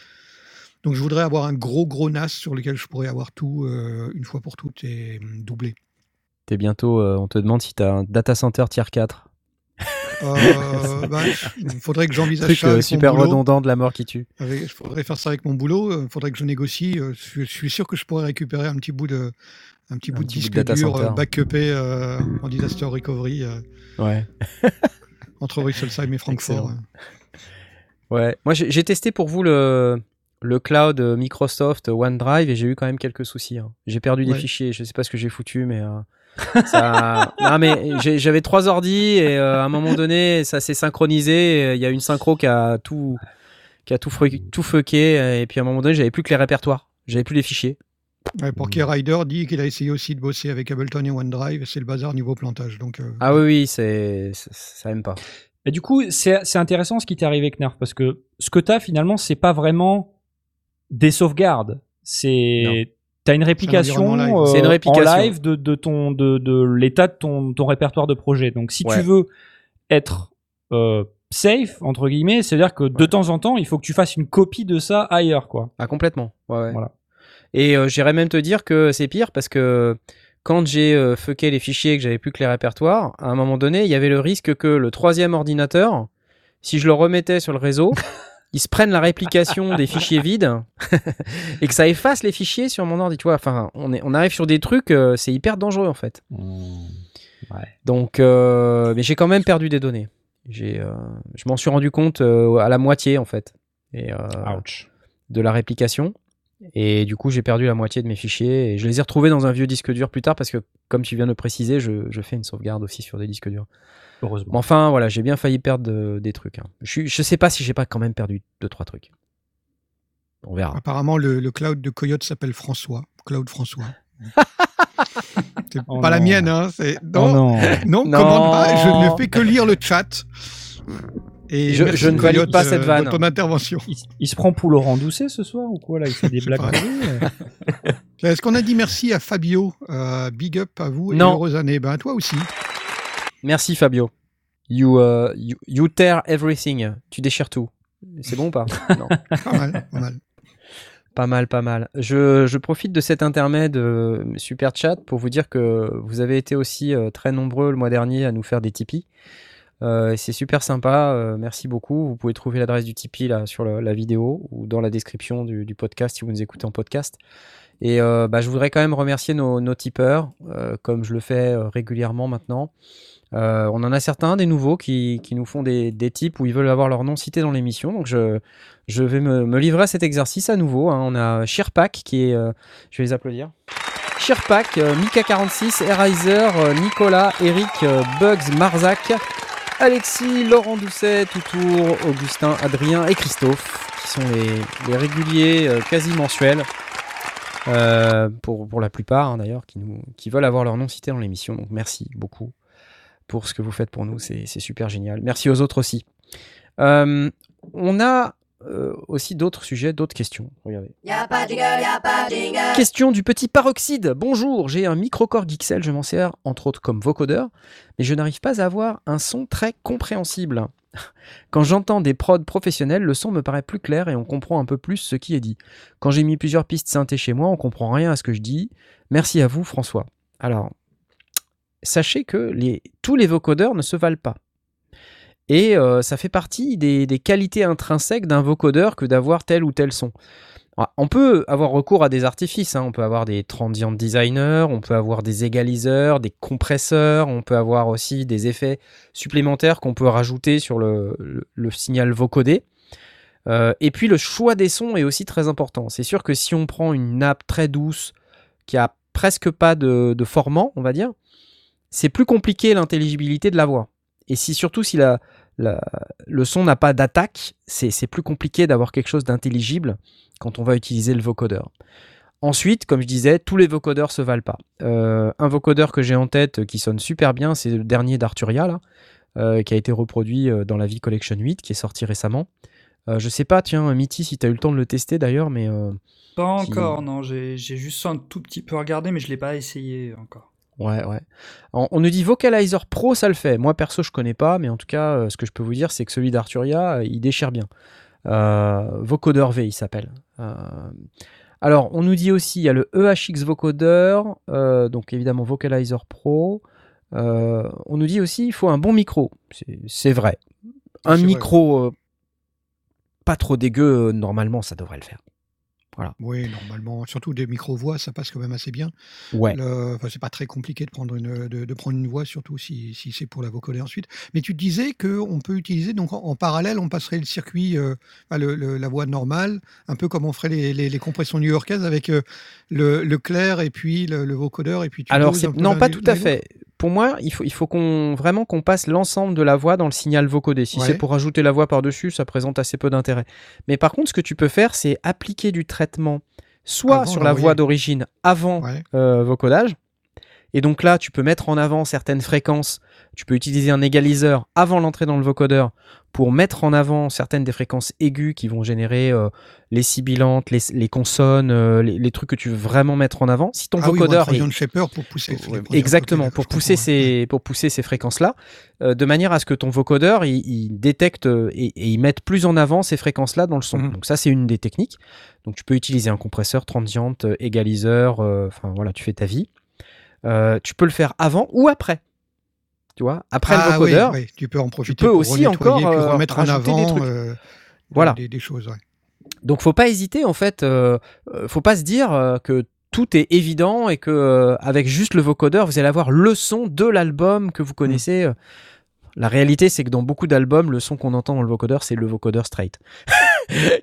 Donc je voudrais avoir un gros gros NAS sur lequel je pourrais avoir tout euh, une fois pour toutes et hum, doublé. T'es bientôt, euh, on te demande si t'as un data center tier 4. Euh, bah, il faudrait que j'envisage ça euh, avec super mon boulot. redondant de la mort qui tue. Il faudrait faire ça avec mon boulot. Il faudrait que je négocie. euh, Je suis, sûr que je pourrais récupérer un petit bout de, un petit Un bout de disque dur euh, backupé euh, en disaster recovery euh, Ouais. entre Rüsselsheim et Francfort. Excellent. Ouais. Moi, j'ai testé pour vous le, le cloud euh, Microsoft OneDrive et j'ai eu quand même quelques soucis. hein. J'ai perdu des fichiers. Je sais pas ce que j'ai foutu, mais euh, ça. non, mais j'avais trois ordi et euh, à un moment donné, ça s'est synchronisé. et Il y a une synchro qui a tout, qui a tout, fru- tout fucké. Et puis à un moment donné, j'avais plus que les répertoires. J'avais plus les fichiers. Ouais, Porky Rider dit qu'il a essayé aussi de bosser avec Ableton et OneDrive. C'est le bazar niveau plantage. Donc, euh, Ah oui, oui, c'est, ça, aime pas. Et du coup, c'est c'est intéressant ce qui t'est arrivé, Knarf, parce que ce que t'as finalement, c'est pas vraiment des sauvegardes. C'est t'as une réplication, live. euh, C'est une réplication. en live de, de ton de, de l'état de ton, ton répertoire de projet. Donc si Ouais. tu veux être euh, safe entre guillemets, c'est-à-dire que de temps en temps, il faut que tu fasses une copie de ça ailleurs, quoi. Ah, complètement. Ouais, ouais. Voilà. Et euh, j'irais même te dire que c'est pire parce que quand j'ai euh, fucké les fichiers et que j'avais plus que les répertoires, à un moment donné, il y avait le risque que le troisième ordinateur, si je le remettais sur le réseau, il se prenne la réplication des fichiers vides et que ça efface les fichiers sur mon ordi. Tu vois, enfin, on, est, on arrive sur des trucs, euh, c'est hyper dangereux en fait. Ouais. Donc, euh, mais j'ai quand même perdu des données. J'ai, euh, je m'en suis rendu compte à la moitié en fait. Et, Ouch. de la réplication. Et du coup, j'ai perdu la moitié de mes fichiers et je les ai retrouvés dans un vieux disque dur plus tard parce que, comme tu viens de le préciser, je, je fais une sauvegarde aussi sur des disques durs. Heureusement. Mais enfin, voilà, j'ai bien failli perdre de- des trucs. hein. Je, je sais pas si j'ai pas quand même perdu deux trois trucs. On verra. apparemment, le, le cloud de Coyote s'appelle François. Cloud François. c'est Oh pas la non. mienne, hein. C'est... Oh Non, non. non, Non. commande pas. Je ne fais que lire le chat. Et Je- ne valide Coyote, pas cette euh, vanne. ton intervention. Il, il se prend pour Laurent Doucet ce soir ou quoi là? Il fait des blagues. Est-ce qu'on a dit merci à Fabio Euh, Big up à vous et Non. heureuse année? Ben, à toi aussi. Merci Fabio. You, euh, you, you tear everything. Tu déchires tout. C'est bon ou pas? Non. Pas mal, pas mal. Pas mal, pas mal. Je, je profite de cet intermède euh, super chat pour vous dire que vous avez été aussi euh, très nombreux le mois dernier à nous faire des Tipeee. Euh, c'est super sympa, euh, merci beaucoup. Vous pouvez trouver l'adresse du Tipeee là sur le- la vidéo ou dans la description du, du podcast si vous nous écoutez en podcast. Et euh, bah, je voudrais quand même remercier nos, nos tipeurs, euh, comme je le fais euh, régulièrement maintenant. Euh, on en a certains, des nouveaux, qui, qui nous font des, des tips où ils veulent avoir leur nom cité dans l'émission. Donc je, je vais me, me livrer à cet exercice à nouveau. hein. On a Shirpak qui est. euh, je vais les applaudir. Shirpak, euh, Mika46, Erizer, Nicolas, Eric, Bugs, Marzac, Alexis, Laurent Doucet, Toutour, Augustin, Adrien et Christophe, qui sont les, les réguliers quasi mensuels. Euh, pour, pour la plupart hein, d'ailleurs, qui, nous, qui veulent avoir leur nom cité dans l'émission. Donc merci beaucoup pour ce que vous faites pour nous, c'est c'est super génial. Merci aux autres aussi. Euh, on a euh, aussi d'autres sujets, d'autres questions. Regardez. Question du petit paroxyde. Bonjour, j'ai un microcore Gixel, je m'en sers entre autres comme vocodeur, mais je n'arrive pas à avoir un son très compréhensible. Quand j'entends des prods professionnels, le son me paraît plus clair et on comprend un peu plus ce qui est dit. Quand j'ai mis plusieurs pistes synthé chez moi, on comprend rien à ce que je dis. Merci à vous, François. Alors, sachez que tous les vocodeurs ne se valent pas. Et euh, ça fait partie des qualités intrinsèques d'un vocodeur que d'avoir tel ou tel son. Ah, On peut avoir recours à des artifices, hein. on peut avoir des transient designers, on peut avoir des égaliseurs, des compresseurs, on peut avoir aussi des effets supplémentaires qu'on peut rajouter sur le, signal vocodé. Euh, et puis le choix des sons est aussi très important. C'est sûr que si on prend une nappe très douce qui a presque pas de, de formant, on va dire, c'est plus compliqué l'intelligibilité de la voix. Et si surtout si la, la- le son n'a pas d'attaque, c'est plus compliqué d'avoir quelque chose d'intelligible quand on va utiliser le vocodeur. Ensuite, comme je disais, tous les vocodeurs se valent pas. Euh, un vocodeur que j'ai en tête qui sonne super bien, c'est le dernier d'Arturia, là, euh, qui a été reproduit euh, dans la vie Collection 8, qui est sorti récemment. Euh, je sais pas, tiens, Mitty, si tu as eu le temps de le tester d'ailleurs, mais Pas Qui- encore, non. J'ai j'ai juste un tout petit peu regardé, mais je l'ai pas essayé encore. Ouais, ouais. On, on nous dit Vocalizer Pro, ça le fait. Moi, perso, je connais pas, mais en tout cas, euh, ce que je peux vous dire, c'est que celui d'Arturia, euh, il déchire bien. Euh, Vocoder V, il s'appelle. Alors, on nous dit aussi, il y a le EHX Vocoder, donc évidemment Vocalizer Pro. On nous dit aussi, il faut un bon micro. C'est- vrai. Un micro pas trop dégueu, normalement, ça devrait le faire. Oui, normalement, surtout des micro-voix, ça passe quand même assez bien. Ouais. Enfin, c'est pas très compliqué de prendre une, de, de prendre une voix, surtout si, si c'est pour la vocoder ensuite. Mais tu disais qu'on peut utiliser, donc en, en parallèle, on passerait le circuit, euh, enfin, le- le- la voix normale, un peu comme on ferait les, les- les compressions new-yorkaises avec euh, le, le clair et puis le, vocodeur et puis tu Alors, non, pas tout à fait. Pour moi, il faut, il faut qu'on vraiment qu'on passe l'ensemble de la voix dans le signal vocodé. Si Ouais. c'est pour ajouter la voix par-dessus, ça présente assez peu d'intérêt. Mais par contre, ce que tu peux faire, c'est appliquer du traitement soit Avant sur la voix d'origine avant Ouais. euh, vocodage. Et donc là, tu peux mettre en avant certaines fréquences. Tu peux utiliser un égaliseur avant l'entrée dans le vocodeur pour mettre en avant certaines des fréquences aiguës qui vont générer euh, les sibilantes, les, les consonnes, euh, les, les trucs que tu veux vraiment mettre en avant. Si ton Ah oui, vocodeur ou un est Shaper pour pousser. Ouais, Exactement, pour pousser, ces, pour pousser ces fréquences-là, euh, de manière à ce que ton vocodeur, il, il détecte et, et il mette plus en avant ces fréquences-là dans le son. Mhm. Donc ça, c'est une des techniques. Donc tu peux utiliser un compresseur, transient, égaliseur, enfin voilà, tu fais ta vie. Euh, tu peux le faire avant ou après. Tu vois, après Ah le vocodeur, oui, oui, tu peux en profiter peux pour aussi encore, puis euh, remettre en rajouter des avant trucs. euh, Voilà. des, des choses. ouais. Donc faut pas hésiter en fait, euh, faut pas se dire euh, que tout est évident et que euh, avec juste le vocodeur vous allez avoir le son de l'album que vous connaissez. La réalité c'est que dans beaucoup d'albums le son qu'on entend dans le vocodeur c'est le vocodeur straight.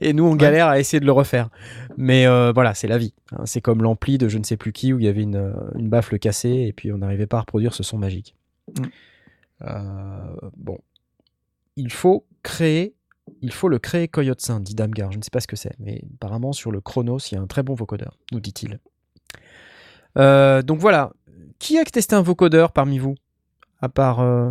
et nous on galère à essayer de le refaire. Mais euh, voilà c'est la vie. hein. C'est comme l'ampli de je ne sais plus qui où il y avait une, euh, une baffle cassée et puis on n'arrivait pas à reproduire ce son magique. Mm. Euh, bon, il faut créer il faut le créer Coyote dit Damgar. Je ne sais pas ce que c'est, mais apparemment sur le Chronos, il y a un très bon vocodeur, nous dit-il. Euh, donc voilà. Qui a testé un vocodeur parmi vous? À part. euh,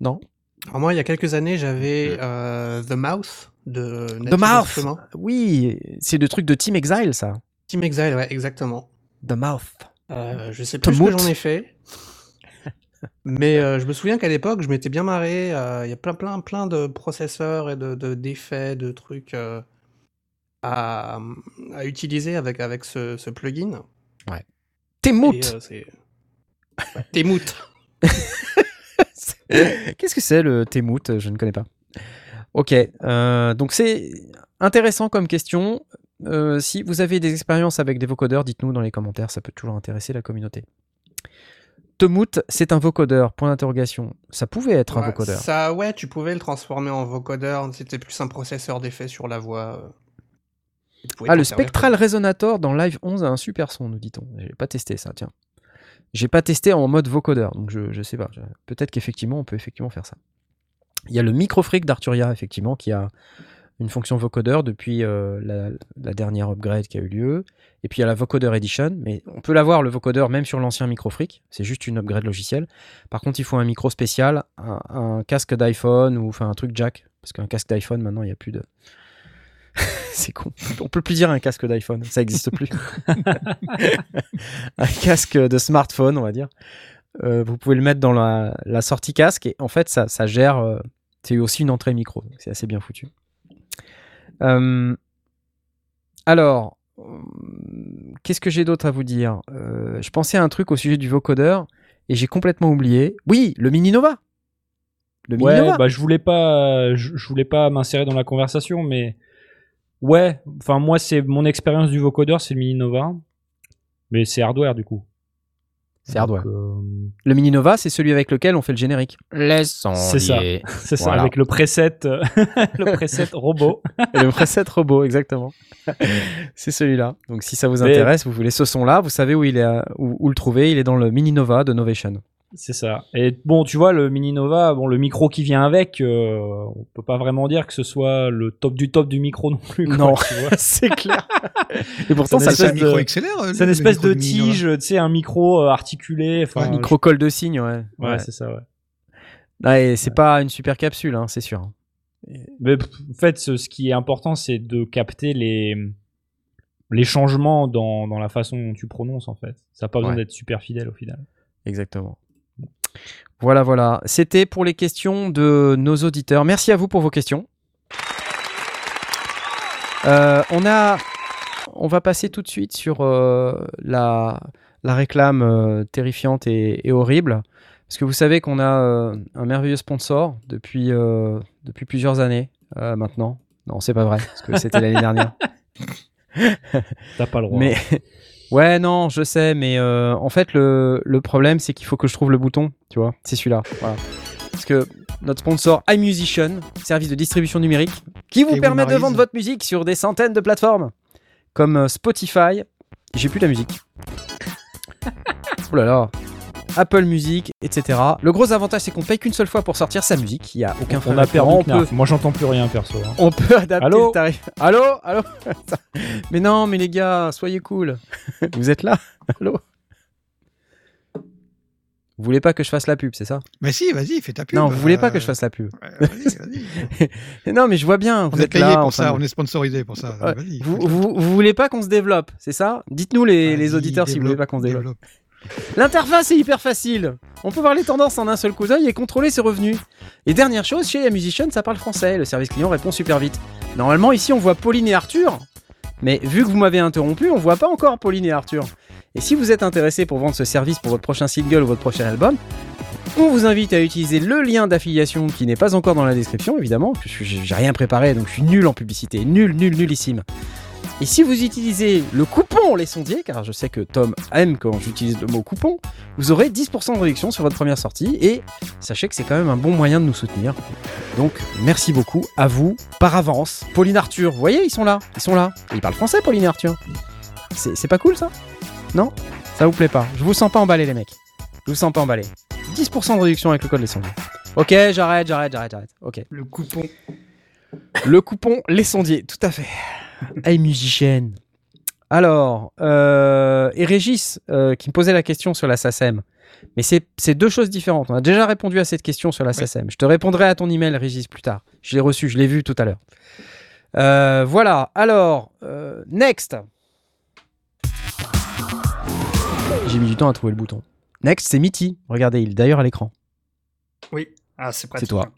Non? Alors moi, il y a quelques années, j'avais euh, The Mouth de The Mouth. Oui, c'est le truc de Team Exile, ça. Team Exile, ouais, exactement. The Mouth. Euh, je sais The plus ce que j'en ai fait. Mais euh, je me souviens qu'à l'époque, je m'étais bien marré. euh, Il y a plein, plein, plein de processeurs et de, de- d'effets, de trucs euh, à, à utiliser avec, avec ce, ce plugin. Temout. Ouais, Temout. Qu'est-ce que c'est le Temout? Je ne connais pas. Ok, euh, donc c'est intéressant comme question. Euh, si vous avez des expériences avec des vocodeurs, dites-nous dans les commentaires, ça peut toujours intéresser la communauté. Temout, c'est un vocodeur, point d'interrogation. Ça pouvait être un vocodeur. Ça, ouais, tu pouvais le transformer en vocodeur. C'était plus un processeur d'effets sur la voix. euh. Ah, le Spectral Resonator dans Live 11 a un super son, nous dit-on. J'ai pas testé ça, tiens. J'ai pas testé en mode vocodeur, donc je, je sais pas. Peut-être qu'effectivement, on peut effectivement faire ça. Il y a le Microfreak d'Arturia, effectivement, qui a une fonction vocodeur depuis euh, la, la dernière upgrade qui a eu lieu. Et puis il y a la Vocoder Edition, mais on peut l'avoir le vocodeur même sur l'ancien Microfreak. C'est juste une upgrade logicielle. Par contre, il faut un micro spécial, un, un casque d'iPhone ou enfin un truc jack, parce qu'un casque d'iPhone maintenant il n'y a plus de. C'est con. On peut plus dire un casque d'iPhone, ça n'existe plus. un casque de smartphone, on va dire. Euh, vous pouvez le mettre dans la, la sortie casque et en fait ça, ça gère. euh, c'est aussi une entrée micro, donc c'est assez bien foutu. Euh, alors, euh, qu'est-ce que j'ai d'autre à vous dire? Euh, Je pensais à un truc au sujet du vocodeur et j'ai complètement oublié. Oui, le Mini Nova. Le Mini Ouais, Nova. bah je voulais pas, je, je voulais pas m'insérer dans la conversation, mais ouais, enfin moi c'est mon expérience du vocodeur, c'est le Mini Nova, mais c'est hardware du coup. C'est hardware. Euh, Le Mini Nova, c'est celui avec lequel on fait le générique. Laissons C'est ça. c'est ça, avec le preset, euh, le preset robot. Et le preset robot, exactement. c'est celui-là. Donc si ça vous Mais- intéresse, vous voulez ce son-là, vous savez où il est, où, où le trouver. Il est dans le Mini Nova de Novation. C'est ça. Et bon, tu vois, le Mini Nova, bon, le micro qui vient avec, euh, on peut pas vraiment dire que ce soit le top du top du micro non plus. quoi, Non. c'est clair. Et pourtant, C'est ça C'est un micro XLR. euh, C'est une espèce de tige, tu sais, un micro euh, articulé. Enfin, un micro col de cygne, ouais. Ouais, Ouais. c'est ça, ouais. Ouais, c'est pas une super capsule, hein, c'est sûr. Mais en fait, ce, ce qui est important, c'est de capter les, les changements dans, dans la façon dont tu prononces, en fait. Ça n'a pas besoin d'être super fidèle au final. Exactement. Voilà, voilà. C'était pour les questions de nos auditeurs. Merci à vous pour vos questions. Euh, on a, on va passer tout de suite sur euh, la, la réclame euh, terrifiante et, et horrible, parce que vous savez qu'on a un merveilleux sponsor depuis depuis plusieurs années maintenant. Non, c'est pas vrai, parce que c'était l'année dernière. T'as pas le droit. Mais ouais, non, je sais, mais euh, en fait, le, le problème, c'est qu'il faut que je trouve le bouton, tu vois. C'est celui-là. Voilà. Parce que notre sponsor iMusician, service de distribution numérique, qui vous Et permet de vendre votre musique sur des centaines de plateformes, comme euh, Spotify. J'ai plus la musique. oh là là. Apple Music, etc. Le gros avantage, c'est qu'on paye qu'une seule fois pour sortir sa musique. Il n'y a aucun frais on a perdu peut, Moi, j'entends plus rien, perso. hein. on peut adapter Allô le tarif. Allô Allô Mais non, mais les gars, soyez cool. Vous êtes là Allô Vous voulez pas que je fasse la pub, c'est ça Mais si, vas-y, fais ta pub. Non, vous voulez pas que je euh, fasse la pub. ouais, Vas-y, vas-y. Non, mais je vois bien, vous On est êtes payé là. pour ça, de- on est sponsorisé pour ça. Ouais. Vas-y. Vous, vous, vous voulez pas qu'on se développe, c'est ça Dites-nous les, auditeurs si vous voulez pas qu'on se développe. développe. L'interface est hyper facile. On peut voir les tendances en un seul coup d'œil et contrôler ses revenus. Et dernière chose, chez Musician, ça parle français. Le service client répond super vite. Normalement, ici, on voit Pauline et Arthur. Mais vu que vous m'avez interrompu, on voit pas encore Pauline et Arthur. Et si vous êtes intéressé pour vendre ce service pour votre prochain single ou votre prochain album, on vous invite à utiliser le lien d'affiliation qui n'est pas encore dans la description, évidemment, j'ai rien préparé, donc je suis nul en publicité. Nul, nul, nullissime. Et si vous utilisez le coupon Les Sondiers, car je sais que Tom aime quand j'utilise le mot coupon, vous aurez 10% de réduction sur votre première sortie et sachez que c'est quand même un bon moyen de nous soutenir. Donc merci beaucoup à vous par avance. Pauline Arthur, vous voyez, ils sont là, ils sont là. Ils parlent français, Pauline et Arthur. C'est c'est pas cool ça? Non? Ça vous plaît pas Je vous sens pas emballé les mecs. Je vous sens pas emballé. 10% de réduction avec le code Les Sondiers. Ok, j'arrête, j'arrête, j'arrête, j'arrête. Ok. Le coupon. Le coupon Les Sondiers, tout à fait. Hey musicienne. Alors, euh, et Régis euh, qui me posait la question sur la SACEM. Mais c'est deux choses différentes. On a déjà répondu à cette question sur la SACEM. Je te répondrai à ton email, Régis, plus tard. Je l'ai reçu, je l'ai vu tout à l'heure. Euh, voilà, alors, next. J'ai mis du temps à trouver le bouton. Next, c'est Mitty. Regardez, il est d'ailleurs à l'écran. Oui. Ah, c'est pratique. C'est toi.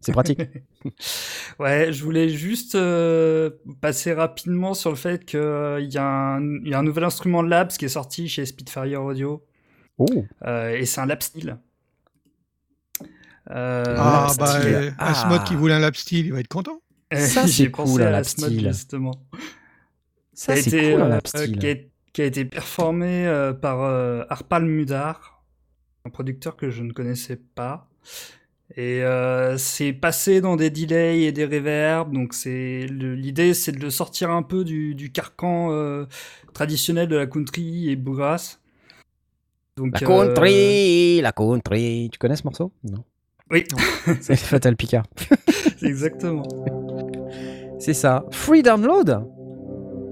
C'est pratique. Ouais, je voulais juste euh, passer rapidement sur le fait qu'il y, a un- il y a un nouvel instrument Labs qui est sorti chez Spitfire Audio. oh. euh, et c'est un lap steel. Euh, Ah, lap bah, steel. euh, Ah. Asmod qui voulait un lap steel, il va être content. Ça, J'ai c'est pensé cool, un lap steel. justement. Ça, c'est été, cool, un euh, lap steel. qui, a, qui a été performé euh, par euh, Arpal Mudar, un producteur que je ne connaissais pas. Et euh, c'est passé dans des delays et des reverbs. Donc c'est l'idée, c'est de le sortir un peu du, du carcan euh, traditionnel de la country et bluegrass. Donc, La euh, country, la country. Tu connais ce morceau? Non. Oui, C'est Fatal Picard. exactement. C'est ça. Free download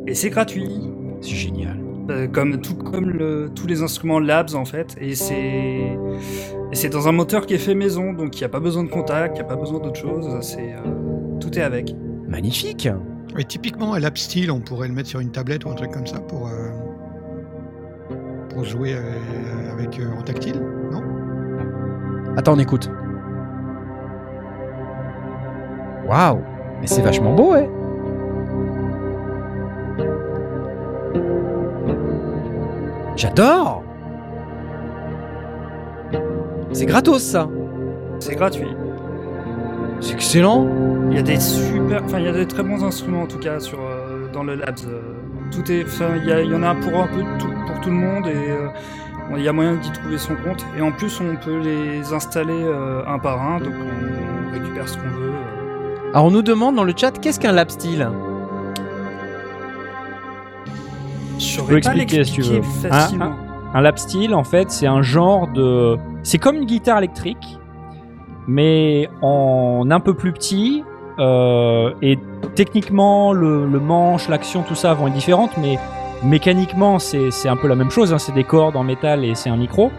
Et c'est gratuit. C'est génial. Euh, comme tout comme le- tous les instruments Labs en fait. Et c'est c'est dans un moteur qui est fait maison donc il n'y a pas besoin de contact il n'y a pas besoin d'autre chose. C'est euh, tout est avec. Magnifique. Et typiquement, un lap steel, on pourrait le mettre sur une tablette ou un truc comme ça pour, euh, pour jouer avec euh, en tactile, non? Attends, on écoute. Waouh Mais c'est vachement beau, ouais J'adore. C'est gratos, ça. C'est gratuit. C'est excellent. Il y a des super enfin il y a des très bons instruments en tout cas sur euh, dans le Labs euh, tout est enfin il y, a- il y en a pour un peu tout pour tout le monde et euh, il y a moyen d'y trouver son compte. Et en plus on peut les installer un par un donc on récupère ce qu'on veut. Alors, on nous demande dans le chat, qu'est-ce qu'un lap steel Je peux saurais pas expliquer, si tu veux. facilement. Un lap steel, en fait, c'est un genre de. C'est comme une guitare électrique, mais en un peu plus petit. euh, et techniquement, le, le manche, l'action, tout ça vont être différentes, mais mécaniquement, c'est c'est un peu la même chose. hein, c'est des cordes en métal et c'est un micro.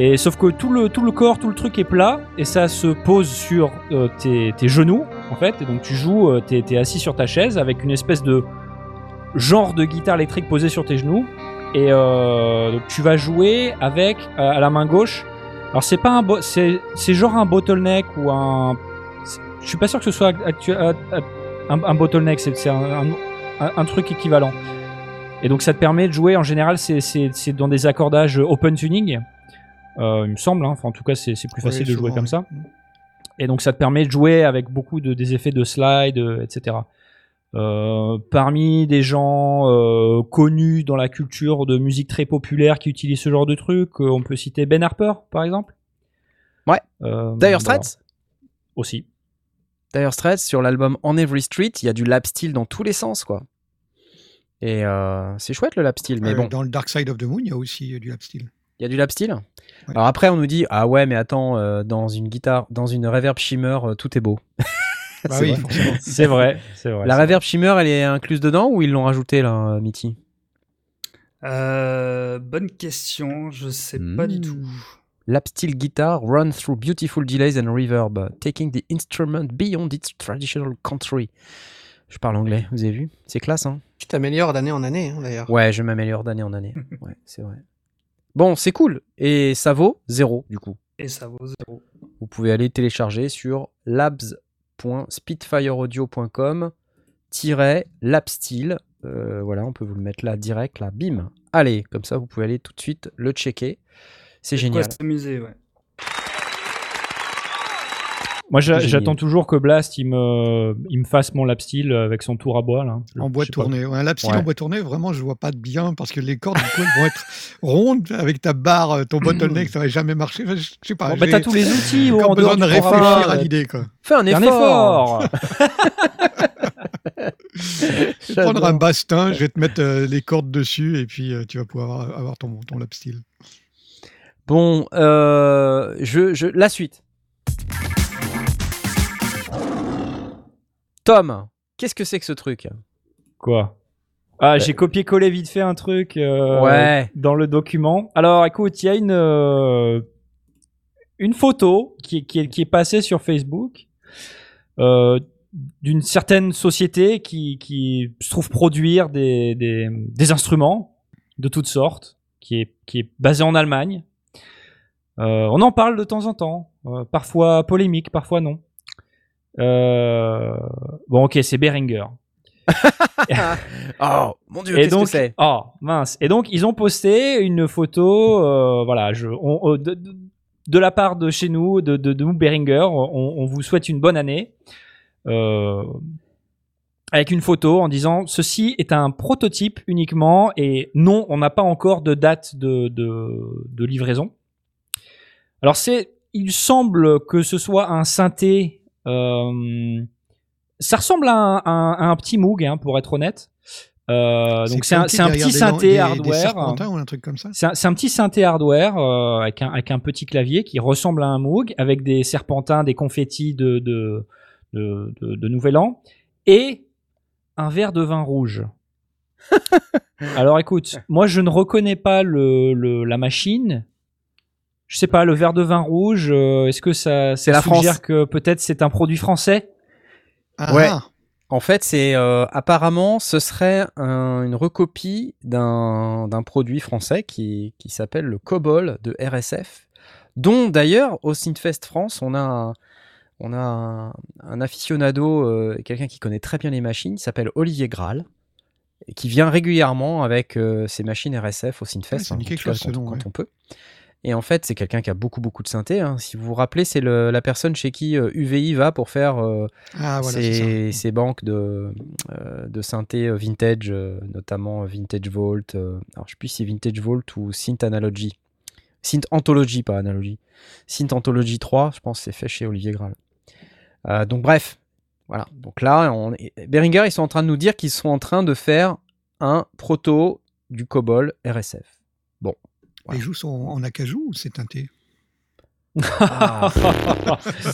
Et sauf que tout le, tout le corps, tout le truc est plat et ça se pose sur euh, tes, tes genoux, en fait. Et donc tu joues, euh, t'es es assis sur ta chaise avec une espèce de genre de guitare électrique posée sur tes genoux. Et euh, donc tu vas jouer avec euh, à la main gauche. Alors c'est pas un c'est genre un bottleneck ou un je suis pas sûr que ce soit actu- un, un bottleneck c'est un, un, un- truc équivalent. Et donc ça te permet de jouer en général c'est dans des accordages open tuning. Euh, il me semble hein. enfin en tout cas c'est plus facile de jouer comme ça. Et donc ça te permet de jouer avec beaucoup de des effets de slide euh, etc. Euh, parmi des gens euh, connus dans la culture de musique très populaire qui utilisent ce genre de truc, euh, on peut citer Ben Harper par exemple. Ouais. Euh, D'ailleurs. Straits? Aussi. D'ailleurs, Straits, sur l'album On Every Street, il y a du lap steel dans tous les sens, quoi. Et euh, c'est chouette le lap steel, mais Euh, bon, Dans le Dark Side of the Moon, il y a aussi du lap steel. il y a du lap steel? Alors après, on nous dit ah ouais, mais attends, euh, dans une guitare, dans une reverb shimmer, euh, tout est beau. Bah C'est oui, vrai. C'est vrai, c'est vrai. La reverb shimmer, elle est incluse dedans ou ils l'ont rajouté là, euh, Mitty? Euh, bonne question, je sais pas du Hmm. tout. Lap steel guitar run through beautiful delays and reverb, taking the instrument beyond its traditional country. Je parle anglais, vous avez vu? C'est classe, hein? Tu t'améliores d'année en année, hein, d'ailleurs. Ouais, je m'améliore d'année en année. Ouais, c'est vrai. Bon, c'est cool. Et ça vaut zéro, du coup. Et ça vaut zéro. Vous pouvez aller télécharger sur labs.spitfireaudio.com lapsteel. Euh, voilà, on peut vous le mettre là direct, là, bim. Allez, comme ça, vous pouvez aller tout de suite le checker. C'est génial. s'amuser, ouais. Moi, j'attends toujours que Blast il me, il me fasse mon lap steel avec son tour à bois là. En bois tourné. Un lap steel Ouais. en bois tourné, vraiment, je vois pas de bien parce que les cordes du coup, elles vont être rondes avec ta barre, euh, ton bottleneck, ça va jamais marcher. Enfin, je je sais pas. Bon, bah, t'as tous les outils. encore en besoin de réfléchir à euh, l'idée. quoi. Fais un effort. Je vais prendre un bastin, je vais te mettre euh, les cordes dessus et puis euh, tu vas pouvoir avoir- avoir ton, ton lap steel. Bon, euh, je, je, la suite. Tom, qu'est-ce que c'est que ce truc? Quoi? Ah, j'ai copié-collé vite fait un truc euh, Ouais. dans le document. Alors, écoute, il y a une euh, une photo qui, est- qui, est, qui est passée sur Facebook euh, d'une certaine société qui, qui se trouve produire des, des, des instruments de toutes sortes, qui est, qui est basée en Allemagne. Euh, on en parle de temps en temps, euh, parfois polémique, parfois non. Euh, Bon, ok, c'est Behringer. Oh mon dieu, qu'est-ce que c'est? oh mince. Et donc, ils ont posté une photo, euh, voilà, je, on- de, de- de la part de chez nous, de, de, de nous Behringer, on, on vous souhaite une bonne année. Euh, avec une photo en disant ceci est un prototype uniquement et non, on n'a pas encore de date de, de, de livraison. Alors c'est, il semble que ce soit un synthé. Euh, ça ressemble à un, un- à un petit Moog, hein, pour être honnête. Euh, donc c'est un, petit synthé des- hardware. ça C'est un, petit synthé hardware euh, avec, un, avec un petit clavier qui ressemble à un Moog, avec des serpentins, des confettis de, de, de, de- de Nouvel An, et un verre de vin rouge. Alors écoute, moi je ne reconnais pas le, le- la machine. Je sais pas, le verre de vin rouge, euh, est-ce que ça, ça C'est la suggère France. que peut-être c'est un produit français? Ah, Ouais. En fait, c'est euh, apparemment ce serait un- une recopie d'un produit français qui, qui s'appelle le Cobol de RSF, dont d'ailleurs au Synthfest France, on a un, on a un, un aficionado, euh, quelqu'un qui connaît très bien les machines, qui s'appelle Olivier Graal, et qui vient régulièrement avec euh, ses machines RSF au Ouais, en tout chose, ce quand, nom, quand ouais. on peut. Et en fait, c'est quelqu'un qui a beaucoup beaucoup de synthé. hein. Si vous vous rappelez, c'est la personne chez qui euh, UVI va pour faire euh, Ah, voilà, ces banques de, euh, de synthé euh, vintage, euh, notamment euh, Vintage Vault. euh, alors, je sais plus si Vintage Vault ou Synth Analogy. Synth Anthology, pas Analogy. Synth Anthology 3, je pense c'est fait chez Olivier Graal. Euh, donc, bref. Voilà. Donc là, on... Behringer, ils sont en train de nous dire qu'ils sont en train de faire un proto du COBOL RSF. Les joues sont en acajou ou c'est teinté? Ah,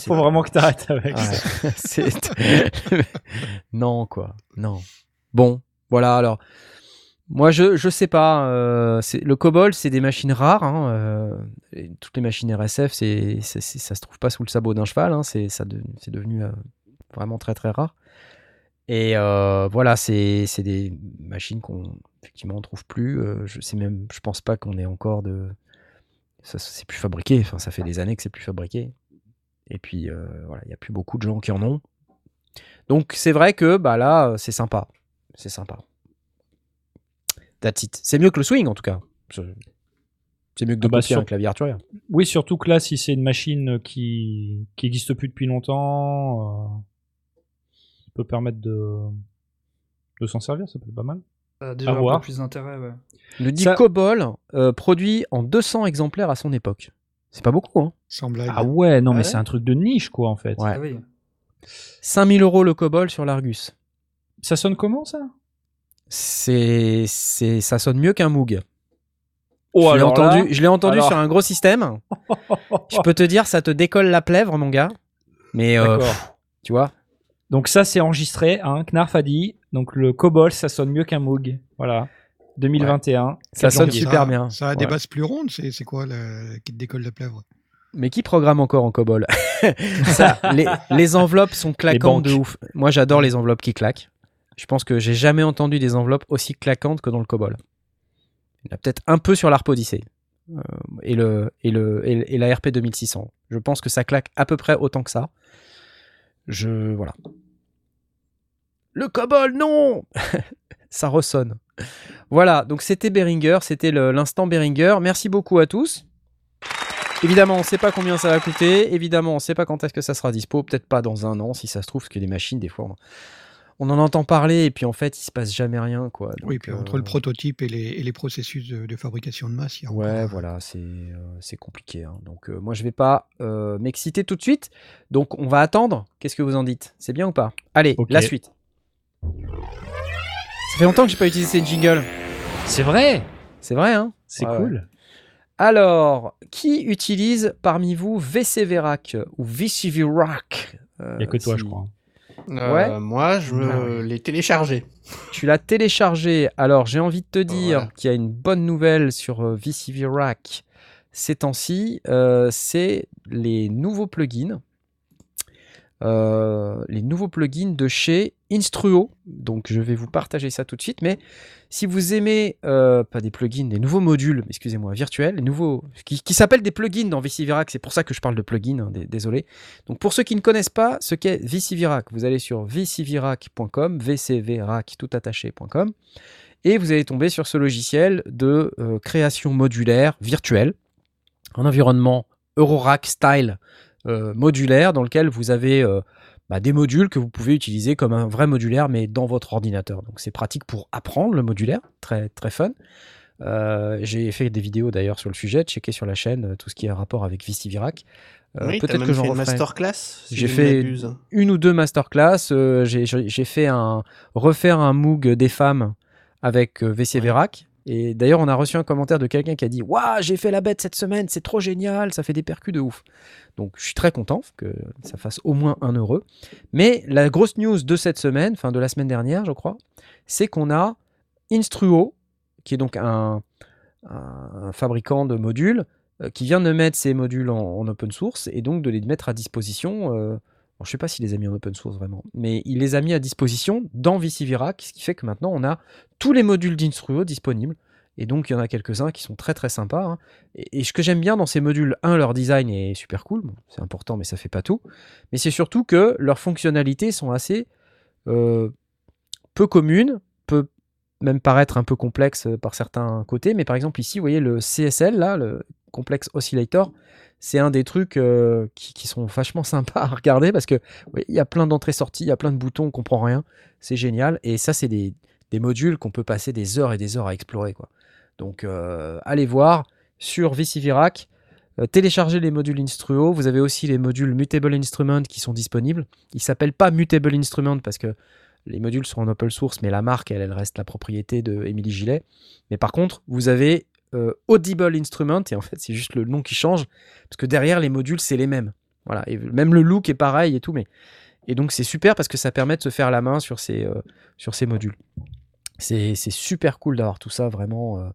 Faut vraiment que t'arrêtes avec ça. Ouais, non, quoi. Non. Bon, voilà, alors. Moi, je, je sais pas. euh, c'est- le COBOL, c'est des machines rares. hein, euh, et toutes les machines RSF, c'est, ça se trouve pas sous le sabot d'un cheval. hein, c'est, ça de- c'est devenu euh, vraiment très très rare. Et euh, voilà, c'est, c'est des machines qu'on effectivement on trouve plus. euh, je sais même, je pense pas qu'on ait encore de. Ça, c'est plus fabriqué. Enfin, ça fait des années que c'est plus fabriqué. Et puis euh, voilà, il n'y a plus beaucoup de gens qui en ont. Donc c'est vrai que bah là, c'est sympa. C'est sympa. That's it. C'est mieux que le swing en tout cas. C'est mieux que de Ah bah, sur- un clavier arthurien. Oui, surtout que là, si c'est une machine qui qui existe plus depuis longtemps, euh, ça peut permettre de de s'en servir, ça peut être pas mal. Ça a déjà un voir. peu plus d'intérêt, ouais. Le dit Ça- Cobol euh, produit en 200 exemplaires à son époque. C'est pas beaucoup, hein Sans blague. Ah ouais, non, Ah mais ouais c'est un truc de niche, quoi, en fait. Ouais. Ah oui. 5000 euros le Cobol sur l'Argus. Ça sonne comment, ça? C'est, c'est, ça sonne mieux qu'un Moog. Oh, je l'ai là- entendu, je l'ai entendu alors- sur un gros système. Je peux te dire, ça te décolle la plèvre, mon gars. Mais euh, pff, tu vois, Donc ça, c'est enregistré, hein, Knarf a dit. Donc le Cobol, ça sonne mieux qu'un Moog. Voilà. 2021. Ça 4 sonne janvier. super bien. Ça a des Ouais. bases plus rondes, c'est c'est quoi le, qui te décolle la plèvre? Mais qui programme encore en COBOL? Ça, les, les enveloppes sont claquantes de ouf. Moi, j'adore les enveloppes qui claquent. Je pense que j'ai jamais entendu des enveloppes aussi claquantes que dans le COBOL. Il y en a peut-être un peu sur l'ARP Odyssey euh, et, le, et, le, et, et la RP 2600. Je pense que ça claque à peu près autant que ça. Je. Voilà. Le COBOL, non Ça ressonne. Voilà, donc c'était Behringer, c'était l'instant Behringer. Merci beaucoup à tous. Évidemment, on ne sait pas combien ça va coûter. Évidemment, on ne sait pas quand est-ce que ça sera dispo. Peut-être pas dans un an, si ça se trouve, parce que les machines, des fois, on, en entend parler et puis en fait, il se passe jamais rien, quoi. Oui, puis euh, entre le prototype et les, et les processus de, de fabrication de masse, il y a Ouais, encore- voilà, c'est euh, c'est compliqué. hein. Donc, euh, moi, je vais pas euh, m'exciter tout de suite. Donc, on va attendre. Qu'est-ce que vous en dites? C'est bien ou pas? Allez, la suite. Ça fait longtemps que j'ai pas utilisé ces jingles. C'est vrai? C'est vrai, hein? C'est Ouais, cool. Alors, qui utilise parmi vous VCVRAC ou VCVRAC Il n'y a que toi, je crois. Euh, Ouais. Moi, je me l'ai téléchargé. Tu l'as téléchargé. Alors, j'ai envie de te dire Voilà. qu'il y a une bonne nouvelle sur euh, VCVRAC ces temps-ci. Euh, c'est les nouveaux plugins. Euh, les nouveaux plugins de chez Instruo. Donc je vais vous partager ça tout de suite. Mais si vous aimez, euh, pas des plugins, des nouveaux modules, excusez-moi, virtuels, les nouveaux, qui, s'appellent des plugins dans VCVirac, c'est pour ça que je parle de plugins, hein, dé- désolé. Donc pour ceux qui ne connaissent pas ce qu'est VCVirac, vous allez sur vcvirac.com, vcvrac tout attaché.com, et vous allez tomber sur ce logiciel de euh, création modulaire virtuelle, un environnement Eurorack style modulaire dans lequel vous avez euh, bah, des modules que vous pouvez utiliser comme un vrai modulaire mais dans votre ordinateur. Donc c'est pratique pour apprendre le modulaire, très très fun. Euh, J'ai fait des vidéos d'ailleurs sur le sujet, checkez sur la chaîne euh, tout ce qui est rapport avec. Euh, oui, t'as Peut-être que j'en referai masterclass. si J'ai fait- m'abuse. une ou deux masterclass. euh, J'ai j'ai fait un refaire un Moog des femmes avec euh, VC Verac. Et d'ailleurs, on a reçu un commentaire de quelqu'un qui a dit Waouh, j'ai fait la bête cette semaine, c'est trop génial, ça fait des percus de ouf. Donc, je suis très content que ça fasse au moins un heureux. Mais la grosse news de cette semaine, enfin de la semaine dernière, je crois, c'est qu'on a Instruo, qui est donc un, fabricant de modules, euh, qui vient de mettre ses modules en, en open source et donc de les mettre à disposition. euh, je ne sais pas s'il les a mis en open source vraiment, mais il les a mis à disposition dans VCVirac, ce qui fait que maintenant on a tous les modules d'Instruo disponibles. Et donc il y en a quelques-uns qui sont très très sympas. hein. Et, ce que j'aime bien dans ces modules, un, leur design est super cool, c'est important mais ça fait pas tout. Mais c'est surtout que leurs fonctionnalités sont assez euh, peu communes, peut même paraître un peu complexes euh, par certains côtés. Mais par exemple ici, vous voyez le CSL, là, le Complex Oscillator, c'est un des trucs euh, qui, sont vachement sympas à regarder parce que il y a plein d'entrées-sorties, il y a plein de boutons, on comprend rien. C'est génial. Et ça, c'est des, modules qu'on peut passer des heures et des heures à explorer. Donc, euh, allez voir sur VCVirac. euh, téléchargez les modules Instruo. Vous avez aussi les modules Mutable Instrument qui sont disponibles. Ils s'appellent pas Mutable Instrument parce que les modules sont en open source, mais la marque, elle, elle reste la propriété de Gillet. Mais par contre, vous avez euh, Audible Instrument, et en fait, c'est juste le nom qui change, parce que derrière, les modules, c'est les mêmes. Voilà, et même le look est pareil et tout, mais... Et donc, c'est super parce que ça permet de se faire la main sur ces, euh, sur ces modules. C'est c'est super cool d'avoir tout ça, vraiment. euh,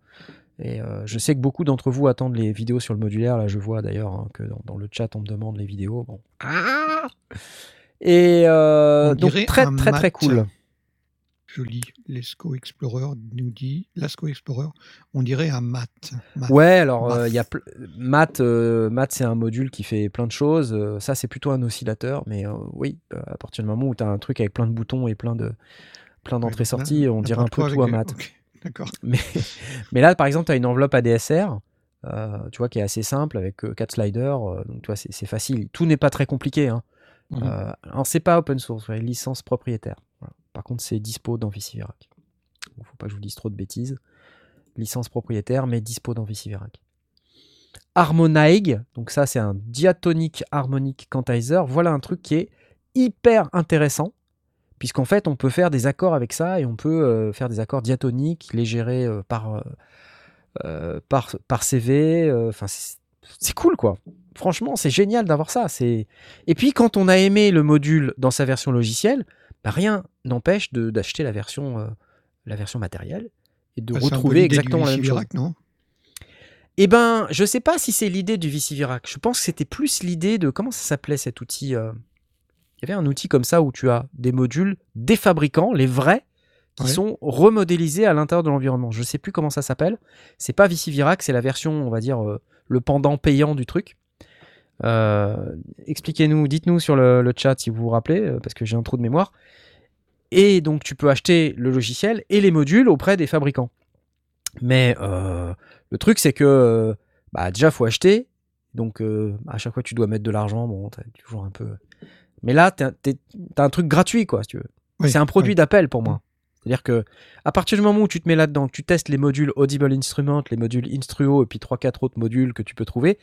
et euh, je sais que beaucoup d'entre vous attendent les vidéos sur le modulaire. Là, je vois d'ailleurs hein, que dans, dans le chat, on me demande les vidéos. Bon. Ah et euh, On donc, très, très, très mat. Cool. Joli. Lesco Explorer nous dit, Lasco Explorer, on dirait un mat. Mat. Ouais, alors euh, il y a Math, euh, Math, c'est un module qui fait plein de choses. Euh, ça, c'est plutôt un oscillateur, mais euh, oui, à partir du moment où tu as un truc avec plein de boutons et plein de plein d'entrées-sorties, on dirait un peu tout à avec Math. des- ok, D'accord. Mais, mais là, par exemple, tu as une enveloppe ADSR, tu vois, qui est assez simple avec 4 sliders. donc, tu vois, c'est facile. Tout n'est pas très compliqué. Hein. Alors, c'est pas open source, ouais, licence propriétaire. Voilà. Par contre, c'est dispo dans VCVirac. Il faut pas que je vous dise trop de bêtises. Licence propriétaire, mais dispo dans VCVirac. Harmonaig, donc ça, c'est un diatonic harmonic quantizer. Voilà un truc qui est hyper intéressant puisqu'en fait on peut faire des accords avec ça et on peut euh, faire des accords diatoniques, les gérer euh, par, euh, euh, par, par CV. c'est cool quoi. Franchement, c'est génial d'avoir ça. Et puis quand on a aimé le module dans sa version logicielle, bah, rien n'empêche de- d'acheter la version euh, la version matérielle et de Ah, retrouver exactement la même chose. Vicivirac, non? Eh ben, je sais pas si c'est l'idée du VCVirac. Je pense que c'était plus l'idée de comment ça s'appelait cet outil. euh, Il y avait un outil comme ça où tu as des modules des fabricants, les vrais, qui Ouais. sont remodélisés à l'intérieur de l'environnement. Je sais plus comment ça s'appelle. C'est pas VCVirac, c'est la version, on va dire, euh, le pendant payant du truc. Euh, Expliquez-nous, dites-nous sur le, le chat si vous vous rappelez, euh, parce que j'ai un trou de mémoire. Et donc, tu peux acheter le logiciel et les modules auprès des fabricants. Mais euh, le truc, c'est que bah, déjà, faut acheter. Donc, euh, à chaque fois, tu dois mettre de l'argent. Bon, t'as toujours un peu. Mais là, t'as un truc gratuit, quoi, si tu veux. Oui, c'est un produit oui. d'appel pour moi. C'est-à-dire que à partir du moment où tu te mets là-dedans, que tu testes les modules Audible Instrument, les modules Instruo et puis 3-4 autres modules que tu peux trouver,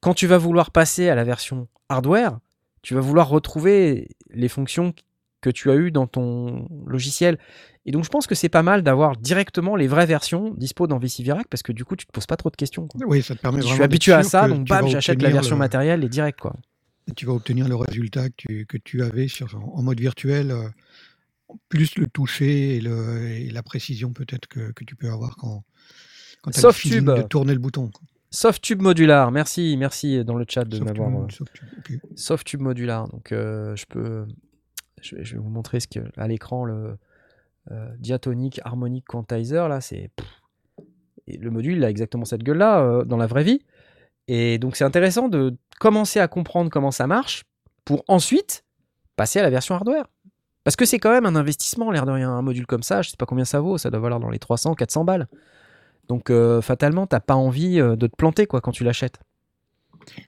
quand tu vas vouloir passer à la version hardware, tu vas vouloir retrouver les fonctions que tu as eues dans ton logiciel. Et donc je pense que c'est pas mal d'avoir directement les vraies versions dispo dans VCVirac parce que du coup tu te poses pas trop de questions. quoi. Oui, ça te permet Je suis habitué à ça, donc bam, j'achète la version le- matérielle et direct quoi. tu vas obtenir le résultat que tu, que tu avais sur, en mode virtuel, euh, plus le toucher et, le, et la précision peut-être que, que tu peux avoir quand, quand tu as le de tourner le bouton. quoi. Softtube modular, merci, merci dans le chat de m'avoir. euh. Softtube modular. Donc, euh, je peux. Je vais, je vais vous montrer ce que à l'écran le euh, diatonique harmonic quantizer là, c'est. le module il a exactement cette gueule là dans la vraie vie. Et donc c'est intéressant de commencer à comprendre comment ça marche pour ensuite passer à la version hardware. Parce que c'est quand même un investissement, l'air de rien. Un module comme ça, je sais pas combien ça vaut, ça doit valoir dans les 300, 400 balles. Donc euh, fatalement, t'as pas envie euh, de te planter quoi quand tu l'achètes.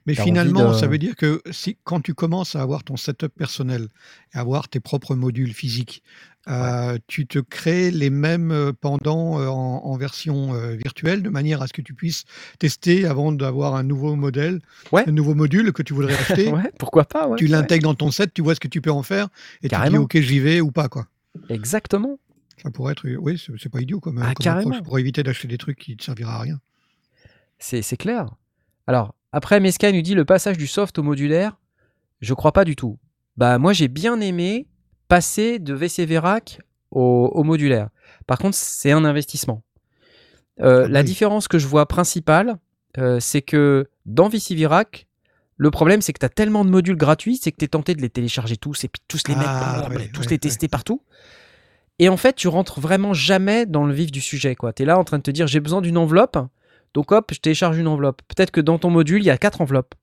Mais finalement, de- ça veut dire que si, quand tu commences à avoir ton setup personnel et avoir tes propres modules physiques, euh, tu te crées les mêmes pendant en, en version euh, virtuelle de manière à ce que tu puisses tester avant d'avoir un nouveau modèle, Ouais. un nouveau module que tu voudrais acheter. ouais, pourquoi pas tu l'intègres dans ton set, tu vois ce que tu peux en faire et Carrément. tu dis ok j'y vais ou pas quoi. Exactement. Ça pourrait être, oui, c'est pas idiot comme, Ah, comme carrément. approche pour éviter d'acheter des trucs qui ne servira à rien. C'est clair. Alors, après, Meska nous dit le passage du soft au modulaire, je crois pas du tout. Bah, moi, j'ai bien aimé passer de VCV Rack au, au modulaire. Par contre, c'est un investissement. Euh, Ah la différence que je vois principale, euh, c'est que dans VCV Rack, le problème, c'est que tu as tellement de modules gratuits, c'est que tu es tenté de les télécharger tous et puis tous les mettre, Ah, ouais, tous ouais, les tester partout. Et en fait, tu rentres vraiment jamais dans le vif du sujet. Tu es là en train de te dire j'ai besoin d'une enveloppe. Donc hop, je télécharge une enveloppe. Peut-être que dans ton module, il y a quatre enveloppes.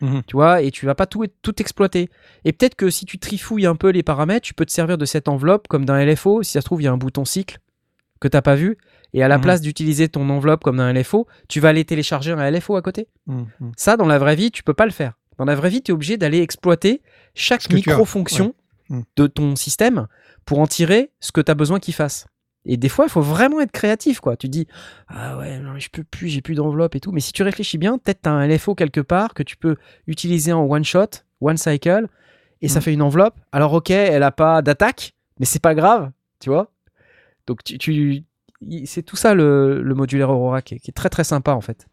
Mhm. Tu vois, et tu vas pas tout, tout exploiter. Et peut-être que si tu trifouilles un peu les paramètres, tu peux te servir de cette enveloppe comme d'un LFO. Si ça se trouve, il y a un bouton cycle que t'as pas vu. Et à la Mhm. place d'utiliser ton enveloppe comme d'un LFO, tu vas aller télécharger un LFO à côté. Mhm, mhm. Ça, dans la vraie vie, tu peux pas le faire. Dans la vraie vie, tu es obligé d'aller exploiter chaque micro-fonction ouais. Mm. de ton système pour en tirer ce que tu as besoin qu'il fasse. Et des fois, il faut vraiment être créatif, quoi. Tu dis, ah ouais, non, mais je peux plus, j'ai plus d'enveloppe et tout. Mais si tu réfléchis bien, peut-être tu as un LFO quelque part que tu peux utiliser en one shot, one cycle, et ça Mm. fait une enveloppe. Alors, ok, elle a pas d'attaque, mais c'est pas grave, tu vois. Donc, tu, c'est tout ça le, le modulaire Aurora qui est, qui est très très sympa en fait.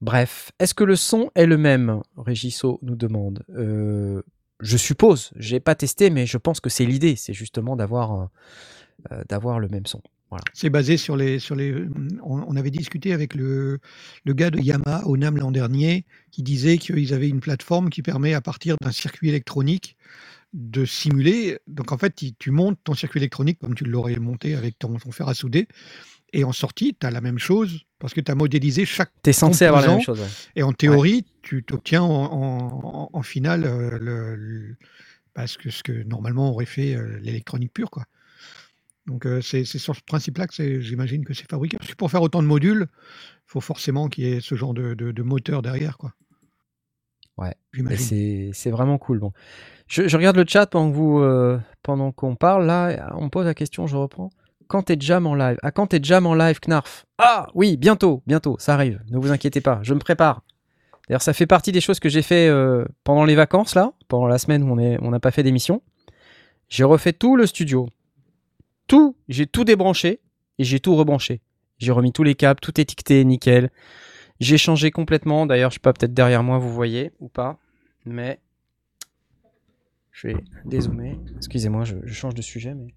Bref, est-ce que le son est le même? Régisso nous demande. Euh, je suppose, j'ai pas testé, mais je pense que c'est l'idée, c'est justement d'avoir euh, euh, le même son. C'est basé sur les. Sur les on, avait discuté avec le, le gars de Yamaha au NAM l'an dernier qui disait qu'ils avaient une plateforme qui permet à partir d'un circuit électronique de simuler. Donc en fait, tu- montes ton circuit électronique comme tu l'aurais monté avec ton fer à souder. Et en sortie, tu as la même chose parce que tu as modélisé chaque. T'es censé avoir la même chose. ouais. Et en théorie, tu t'obtiens en, en- finale euh, le, le- parce que ce que normalement aurait fait euh, l'électronique pure. Quoi. Donc euh, c'est sur ce principe-là que j'imagine que c'est fabriqué. Parce que pour faire autant de modules, il faut forcément qu'il y ait ce genre de, de- de moteur derrière. Quoi. Ouais. C'est vraiment cool. Bon. Je, je regarde le chat pendant que vous euh, pendant qu'on parle. Là, on pose la question, je reprends. Quand t'es jam en live Ah, quand t'es jam en live, Knarf Ah, oui, bientôt, bientôt, ça arrive. Ne vous inquiétez pas, je me prépare. D'ailleurs, ça fait partie des choses que j'ai fait euh, pendant les vacances, là, pendant la semaine où on n'a pas fait d'émission. J'ai refait tout le studio. Tout, j'ai tout débranché et j'ai tout rebranché. J'ai remis tous les câbles, tout étiqueté, nickel. J'ai changé complètement. D'ailleurs, je sais pas, peut-être derrière moi, vous voyez ou pas. Mais je vais dézoomer. Excusez-moi, je, je change de sujet. Mais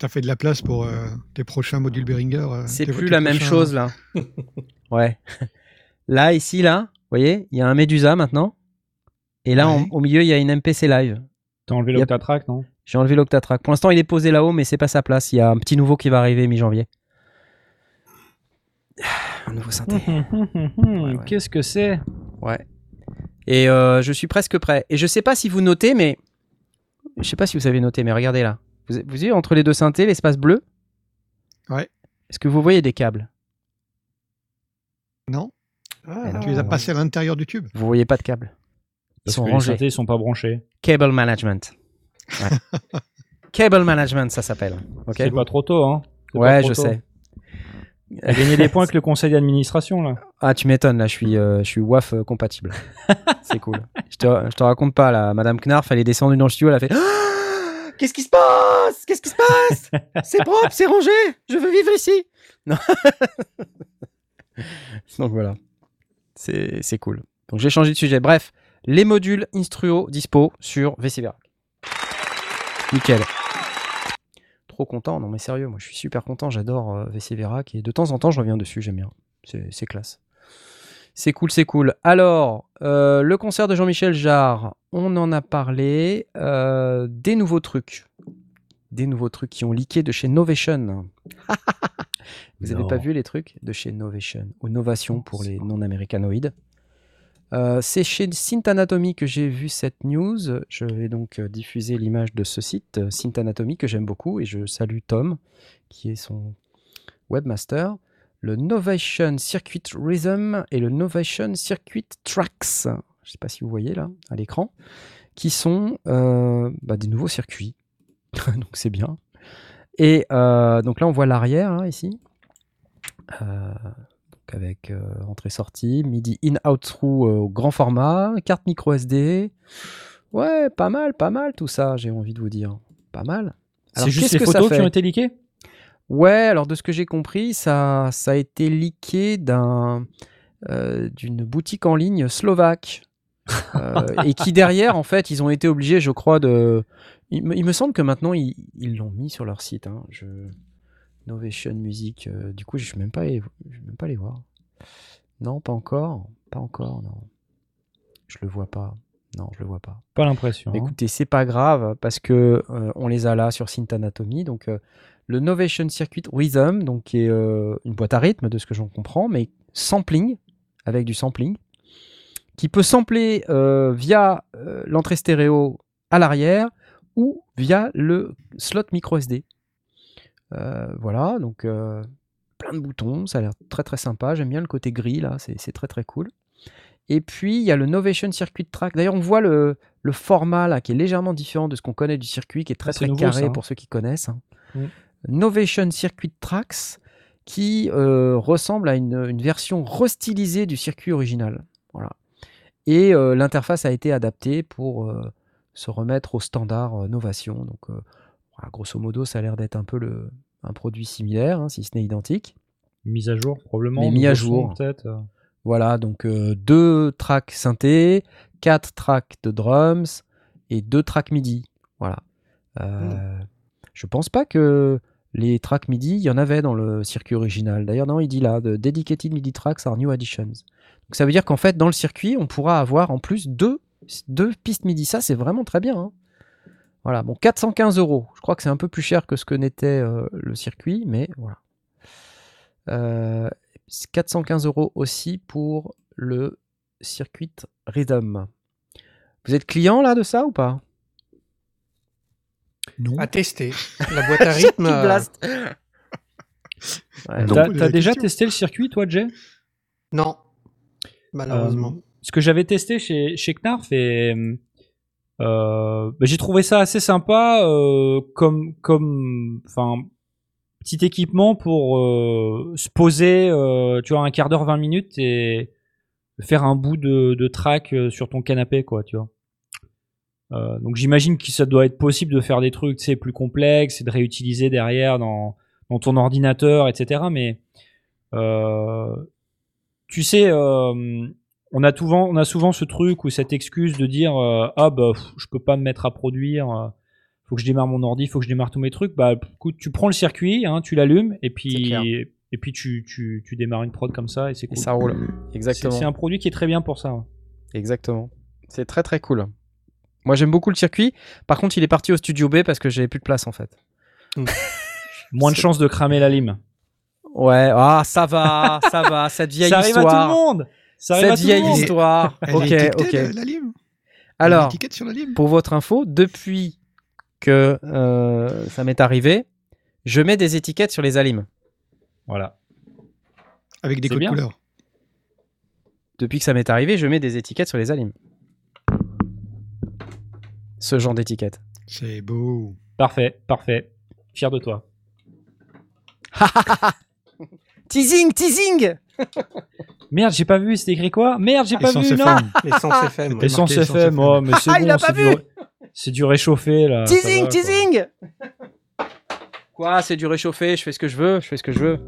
Tu as fait de la place pour euh, tes prochains modules Behringer. euh, c'est plus la même chose là. ouais. Là, ici, là, vous voyez, il y a un Medusa maintenant. Et là, au milieu, il y a une MPC Live. T'as enlevé l'Octatrack, non? J'ai enlevé l'Octatrack. Pour l'instant, il est posé là-haut, mais c'est pas sa place. Il y a un petit nouveau qui va arriver mi-janvier. Un nouveau synthé. ouais. Qu'est-ce que c'est? Ouais. Et euh, je suis presque prêt. Et je sais pas si vous notez, mais. Je sais pas si vous avez noté, mais regardez là. Vous, vous voyez entre les deux synthés, l'espace bleu? Ouais. Est-ce que vous voyez des câbles? Non Ah, Tu les as passés à l'intérieur du tube Vous voyez pas de câbles. Ils Parce sont que les rangés. synthés ils sont pas branchés. Cable management. Ouais. Cable management, ça s'appelle. Ok. C'est pas trop tôt, hein Ouais, je tôt. sais. T'as gagné des points avec le conseil d'administration, là. Ah, tu m'étonnes, là, je suis, euh, je suis WAF euh, compatible. C'est cool. Je te, je te raconte pas, là, Madame Knarf, elle est descendue dans le studio, elle a fait Qu'est-ce qui se passe? Qu'est-ce qui se passe? C'est propre, c'est rangé, je veux vivre ici. Non. Donc voilà, c'est c'est cool. Donc j'ai changé de sujet. Bref, les modules Instruo dispo sur VCVR. Nickel. Trop content, non mais sérieux, moi je suis super content, j'adore euh, VC Verac et de temps en temps je reviens dessus, j'aime bien. C'est c'est classe. C'est cool, c'est cool. Alors, euh, le concert de Jean-Michel Jarre, on en a parlé. Euh, des nouveaux trucs. Des nouveaux trucs qui ont leaké de chez Novation. Vous n'avez pas vu les trucs de chez Novation ou Novation pour les non-américanoïdes? Euh, C'est chez Synth Anatomy que j'ai vu cette news. Je vais donc diffuser l'image de ce site, Synth Anatomy, que j'aime beaucoup et je salue Tom, qui est son webmaster. Le Novation Circuit Rhythm et le Novation Circuit Tracks. Je ne sais pas si vous voyez là à l'écran, qui sont euh, bah, des nouveaux circuits. donc c'est bien. Et euh, donc là, on voit l'arrière hein, ici. Euh, donc avec entrée-sortie, MIDI in-out through au grand format, carte micro SD. Ouais, pas mal, pas mal tout ça, j'ai envie de vous dire. Pas mal. C'est juste les que photos qui ont été leakées? Ouais, alors de ce que j'ai compris, ça, ça a été leaké d'un, euh, d'une boutique en ligne slovaque. Euh, et qui derrière, en fait, ils ont été obligés, je crois, de. Il, me- il me semble que maintenant, ils ils l'ont mis sur leur site. hein. Je... Novation Music. euh, du coup, je ne vais même pas les- je vais même pas voir. Non, pas encore. Pas encore, non. Je le vois pas. Non, je le vois pas. Pas l'impression. Hein. Écoutez, c'est pas grave parce que euh, on les a là sur Synth Anatomy. Donc euh, le Novation Circuit Rhythm, donc qui est euh, une boîte à rythme de ce que j'en comprends, mais sampling avec du sampling, qui peut sampler euh, via euh, l'entrée stéréo à l'arrière ou via le slot micro SD. Voilà, donc plein de boutons, ça a l'air très très sympa. J'aime bien le côté gris là, c'est très très cool. Et puis il y a le Novation Circuit Track. D'ailleurs, on voit le, le format là qui est légèrement différent de ce qu'on connaît du circuit, qui est très très nouveau, carré ça, hein. pour ceux qui connaissent. hein. Novation Circuit Tracks qui euh, ressemble à une, une version restylisée du circuit original. Voilà. Et euh, l'interface a été adaptée pour euh, se remettre au standard Novation. Donc, voilà, grosso modo, ça a l'air d'être un peu le, un produit similaire, hein, si ce n'est identique. Mise à jour, probablement. Mais mis à jour. peut-être. Voilà, donc deux tracks synthé, quatre tracks de drums et deux tracks MIDI. Voilà. Euh, Je pense pas que les tracks MIDI, il y en avait dans le circuit original. D'ailleurs, non, il dit là, the dedicated MIDI tracks are new additions. Donc ça veut dire qu'en fait, dans le circuit, on pourra avoir en plus deux, deux pistes MIDI. Ça, c'est vraiment très bien. hein. Voilà, bon, 415 euros. Je crois que c'est un peu plus cher que ce que n'était euh, le circuit, mais voilà. Euh, 415 euros aussi pour le circuit Rhythm. Vous êtes client là de ça ou pas? Non. À tester. La boîte à rythme. Qui euh, blast Ouais, T'as déjà question. testé le circuit, toi, Jay? Non. Malheureusement. Euh, ce que j'avais testé chez, chez Knarf et euh, bah, j'ai trouvé ça assez sympa euh, comme comme enfin petit équipement pour euh, se poser euh, tu vois un quart d'heure 20 minutes et faire un bout de, de track sur ton canapé quoi tu vois Euh, donc j'imagine que ça doit être possible de faire des trucs tu sais plus complexes et de réutiliser derrière dans dans ton ordinateur etc mais euh, tu sais, euh, on a souvent, on a souvent ce truc ou cette excuse de dire ah bah pff, je peux pas me mettre à produire, faut que je démarre mon ordi, faut que je démarre tous mes trucs. Bah écoute, tu prends le circuit, hein, tu l'allumes et puis et puis tu, tu, tu démarres une prod comme ça et c'est Et cool. ça roule. Exactement. c'est un produit qui est très bien pour ça. hein. Exactement. C'est très très cool. Moi j'aime beaucoup le circuit. Par contre, il est parti au studio B parce que j'avais plus de place en fait. Moins de chances de cramer la lime. Ouais, ah ça va, ça va, cette vieille ça arrive histoire. à tout le monde. Ça arrive Cette à tout le vieille monde. histoire. Elle ok, est ok. la, la lime. Alors, l'étiquette sur la lime. pour votre info, depuis que euh, ça m'est arrivé, je mets des étiquettes sur les alimes. Voilà. Avec des codes couleurs. Depuis que ça m'est arrivé, je mets des étiquettes sur les alimes. Ce genre d'étiquette. C'est beau. Parfait, parfait. Fier de toi. Teasing, teasing Merde, j'ai pas vu, c'était écrit quoi? Merde, j'ai pas Essence vu, non FM. L'essence FM. ouais. Essence Essence FM, oh, mais c'est Ah, il a pas c'est vu du, c'est du réchauffé là. Teasing, va, teasing Quoi, c'est du réchauffé, je fais ce que je veux, je fais ce que je veux.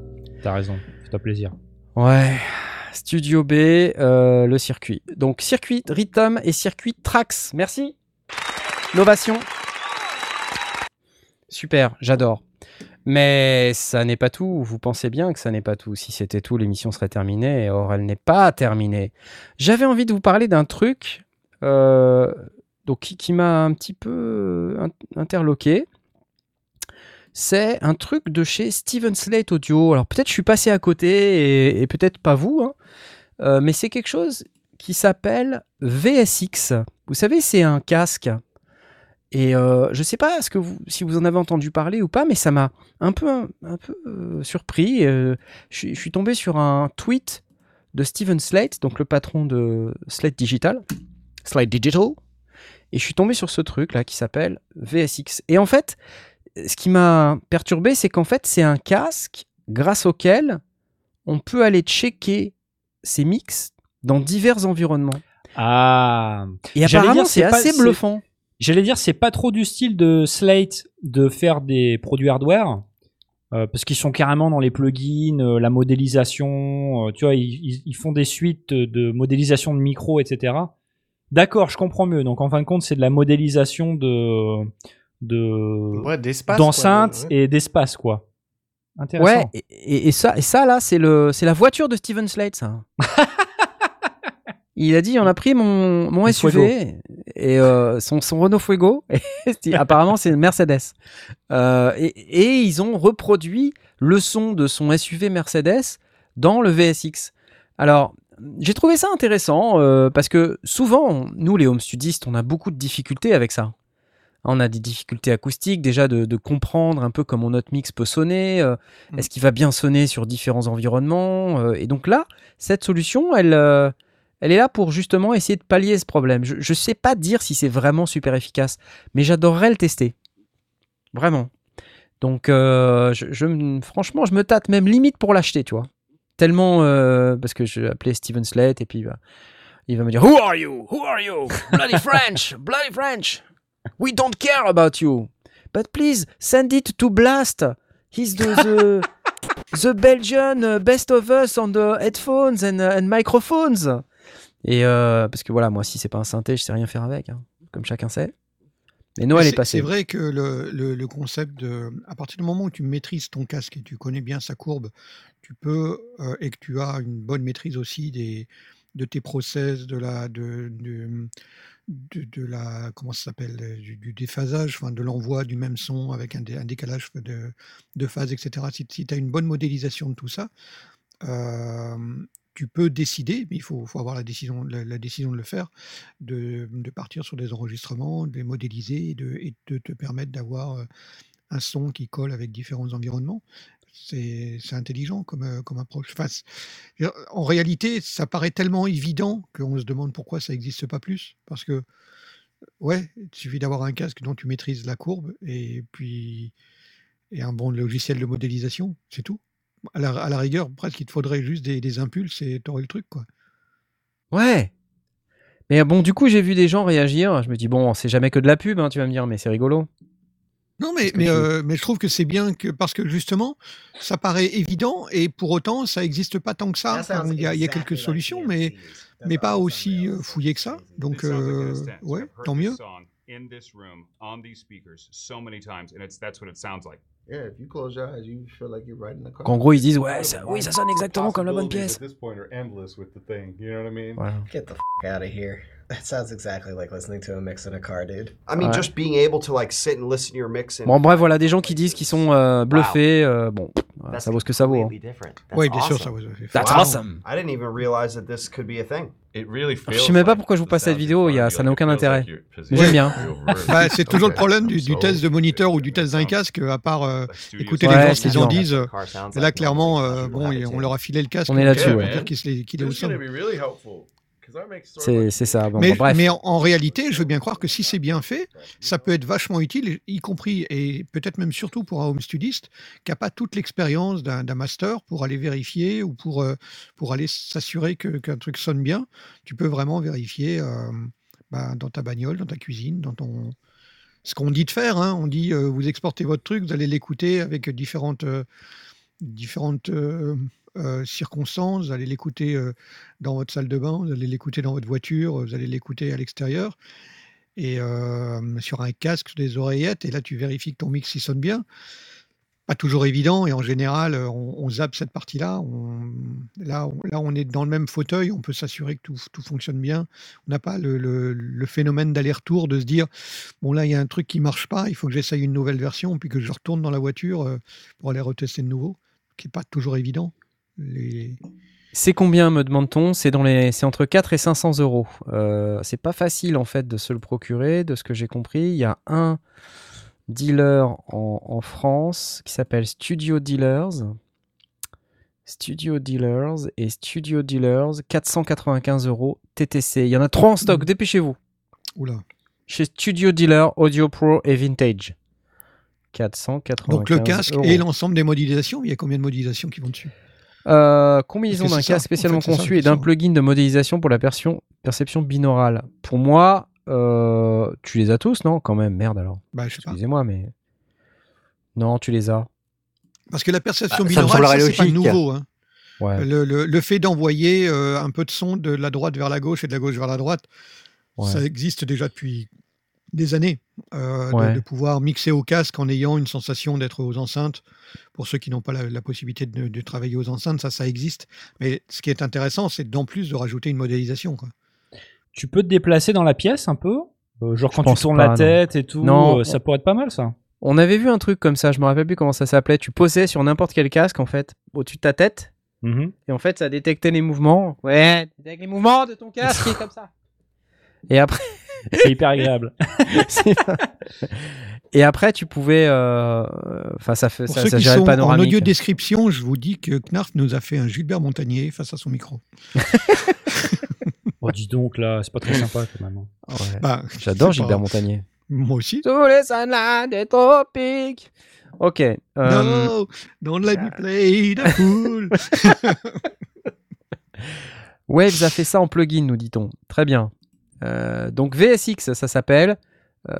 T'as raison, fais-toi plaisir. Ouais. Studio B, euh, le circuit. Donc circuit Rhythm et circuit Trax. Merci. Novation. Super, j'adore. Mais ça n'est pas tout. Vous pensez bien que ça n'est pas tout. Si c'était tout, l'émission serait terminée. Or, elle n'est pas terminée. J'avais envie de vous parler d'un truc euh, qui, m'a un petit peu euh, in- interloqué. C'est un truc de chez Steven Slate Audio. Alors, peut-être je suis passé à côté et, et peut-être pas vous, hein. Euh, mais c'est quelque chose qui s'appelle VSX. Vous savez, c'est un casque. Et euh, je sais pas ce que vous, si vous en avez entendu parler ou pas, mais ça m'a un peu, un, peu euh, surpris. Euh, je, suis- je suis tombé sur un tweet de Steven Slate, donc le patron de Slate Digital, Slate Digital, et je suis tombé sur ce truc là qui s'appelle VSX. Et en fait, ce qui m'a perturbé, c'est qu'en fait, c'est un casque grâce auquel on peut aller checker ses mix dans divers environnements. Ah. Et apparemment, c'est assez bluffant. J'allais dire, c'est pas trop du style de Slate de faire des produits hardware. euh, parce qu'ils sont carrément dans les plugins, euh, la modélisation, euh, tu vois, ils, ils- ils font des suites de modélisation de micro, etc. D'accord, je comprends mieux. Donc en fin de compte, c'est de la modélisation de, de Ouais, d'espace. quoi, d'enceintes de- ouais. et d'espace, quoi. Intéressant. Ouais, et, et- et ça, et ça là, c'est le, c'est la voiture de Steven Slate, ça. Il a dit, on a pris mon, mon Le SUV et euh, son, son Renault Fuego. Et apparemment, c'est une Mercedes. Euh, et, et ils ont reproduit le son de son SUV Mercedes dans le VSX. Alors, j'ai trouvé ça intéressant euh, parce que souvent, nous les home studistes, on a beaucoup de difficultés avec ça. On a des difficultés acoustiques, déjà de, de comprendre un peu comment notre mix peut sonner. euh, Mm. Est-ce qu'il va bien sonner sur différents environnements euh, Et donc là, cette solution, elle, elle est là pour justement essayer de pallier ce problème. Je ne sais pas dire si c'est vraiment super efficace, mais j'adorerais le tester. Vraiment. Donc, euh, je, je me- franchement, je me tâte même limite pour l'acheter, tu vois. Tellement, euh, parce que je appelé Steven Slate et puis il va me dire Who are you? Who are you? Bloody French! Bloody French! We don't care about you! But please send it to Blast! He's the, the, the Belgian uh, best of us on the headphones and, uh, and microphones! Et euh, parce que voilà, moi, si c'est pas un synthé, je sais rien faire avec, hein, comme chacun sait. Mais Noël est, C'est- passé. C'est vrai que le, le- le concept de. À partir du moment où tu maîtrises ton casque et tu connais bien sa courbe, tu peux. euh, et que tu as une bonne maîtrise aussi des, de tes process, de la. De, de, de- de la comment ça s'appelle du, du déphasage, enfin de l'envoi du même son avec un, dé- un décalage de, de phase, etc. Si, tu as une bonne modélisation de tout ça, euh, tu peux décider, mais il faut, avoir la décision, la, décision de le faire, de, partir sur des enregistrements, de les modéliser et de, te permettre d'avoir euh, un son qui colle avec différents environnements. C'est intelligent comme, euh, approche. En réalité, ça paraît tellement évident qu'on se demande pourquoi ça n'existe pas plus. Parce que, ouais, il suffit d'avoir un casque dont tu maîtrises la courbe et puis et un bon logiciel de modélisation, c'est tout. À la, à la rigueur, presque, il te faudrait juste des, des impulses et t'aurais le truc, quoi. Ouais. Mais bon, du coup, j'ai vu des gens réagir. Je me dis, bon, c'est jamais que de la pub, hein, tu vas me dire, mais c'est rigolo. Non, mais, euh, mais je trouve que c'est bien que parce que justement, ça paraît évident et pour autant, ça n'existe pas tant que ça. Enfin, Il y, a- il y a quelques solutions, mais, mais pas aussi euh, fouillé que ça. Donc, euh, ouais, tant mieux. Qu'en gros, ils disent, ouais, ça, oui, ça sonne exactement comme la bonne pièce. At this point, are endless with the thing. You know what I mean? Voilà. Get the f out of here. That sounds exactly like listening to a mix in a car, dude. I mean, Ouais. just being able to like sit and listen to your mix. And Bon, bref, voilà, des gens qui disent qu'ils sont euh, bluffés. euh, bon, voilà, ça vaut ce que ça vaut. hein. completely different. That's Oui, bien sûr, awesome. ça. That's awesome. I didn't even realize that this could be a thing. Really Je sais même pas pourquoi je vous passe cette vidéo, il y a- ça n'a aucun intérêt. j'aime bien. Bah, c'est toujours le problème du, test de moniteur ou du test d'un casque, à part euh, écouter Ouais, les gens c'est qu'ils en disent. euh, là, clairement, euh, bon, on leur a filé le casque. On est là-dessus, ouais. dire qu'il est au sol. C'est ça. Bon, Mais, bon, bref. mais en, en réalité, je veux bien croire que si c'est bien fait, ça peut être vachement utile, y compris et peut-être même surtout pour un home studiste qui n'a pas toute l'expérience d'un master pour aller vérifier ou pour, euh, pour aller s'assurer que- qu'un truc sonne bien. Tu peux vraiment vérifier euh, bah, dans ta bagnole, dans ta cuisine, dans ton. Ce qu'on dit de faire, hein, on dit euh, vous exportez votre truc, vous allez l'écouter avec différentes, euh, différentes euh, euh, circonstances, vous allez l'écouter euh, dans votre salle de bain, vous allez l'écouter dans votre voiture, vous allez l'écouter à l'extérieur, et euh, sur un casque, des oreillettes, et là tu vérifies que ton mix il sonne bien. pas toujours évident et en général, euh, on, on zappe cette partie-là. Là, on, là, on est dans le même fauteuil, on peut s'assurer que tout, fonctionne bien. On n'a pas le, phénomène d'aller-retour de se dire bon là, il y a un truc qui marche pas, il faut que j'essaye une nouvelle version puis que je retourne dans la voiture pour aller retester de nouveau, qui est pas toujours évident. Les... C'est combien, me demande-t-on? C'est dans les, c'est entre 4 et 500 euros. Euh, c'est pas facile en fait de se le procurer, de ce que j'ai compris. Il y a un dealer en, en France qui s'appelle Studio Dealers. Studio Dealers et Studio Dealers 495 euros TTC. Il y en a trois en stock. Dépêchez-vous. Oula. Chez Studio Dealer Audio Pro et Vintage. 495 Donc le casque euros. et l'ensemble des modélisations, il y a combien de modélisations qui vont dessus? Euh, combinaison d'un casque spécialement en fait, c'est ça la conçu et d'un plugin de modélisation pour la perception, perception binaurale? Pour moi, euh, tu les as tous, non? Quand même, merde alors. Bah, je sais pas. Excusez-moi, mais. Non, tu les as. Parce que la perception Bah, binaurale, ça, c'est pas nouveau. hein. Ouais. Le, le- le fait d'envoyer euh, un peu de son de la droite vers la gauche et de la gauche vers la droite, Ouais. ça existe déjà depuis des années. euh, de- Ouais. de, pouvoir mixer au casque en ayant une sensation d'être aux enceintes. Pour ceux qui n'ont pas la, la possibilité de, de travailler aux enceintes, ça, ça existe. Mais ce qui est intéressant, c'est d'en plus de rajouter une modélisation. Quoi. Tu peux te déplacer dans la pièce un peu? Euh, Genre quand tu tournes pas, la non. tête et tout, Non. euh, ça pourrait être pas mal ça. On avait vu un truc comme ça, je me rappelle plus comment ça s'appelait. Tu posais sur n'importe quel casque, en fait, au-dessus de ta tête, Mhm. et en fait, ça détectait les mouvements. Ouais, détecte les mouvements de ton casque, comme ça. Et après. C'est hyper agréable. Et après, tu pouvais. euh, Enfin, ça fait Pour ça, ceux ça qui sont en audio description, je vous dis que Knarf nous a fait un Gilbert Montagnier face à son micro. Oh, dis donc là, c'est pas très sympa quand même. hein. Ouais. Bah, J'adore pas- Gilbert Montagnier. Moi aussi. Tous les sunlights des tropiques. Ok. euh, No, don't let me play the fool. Waves a fait ça en plugin, nous dit-on. Très bien. Euh, donc VSX, ça s'appelle euh,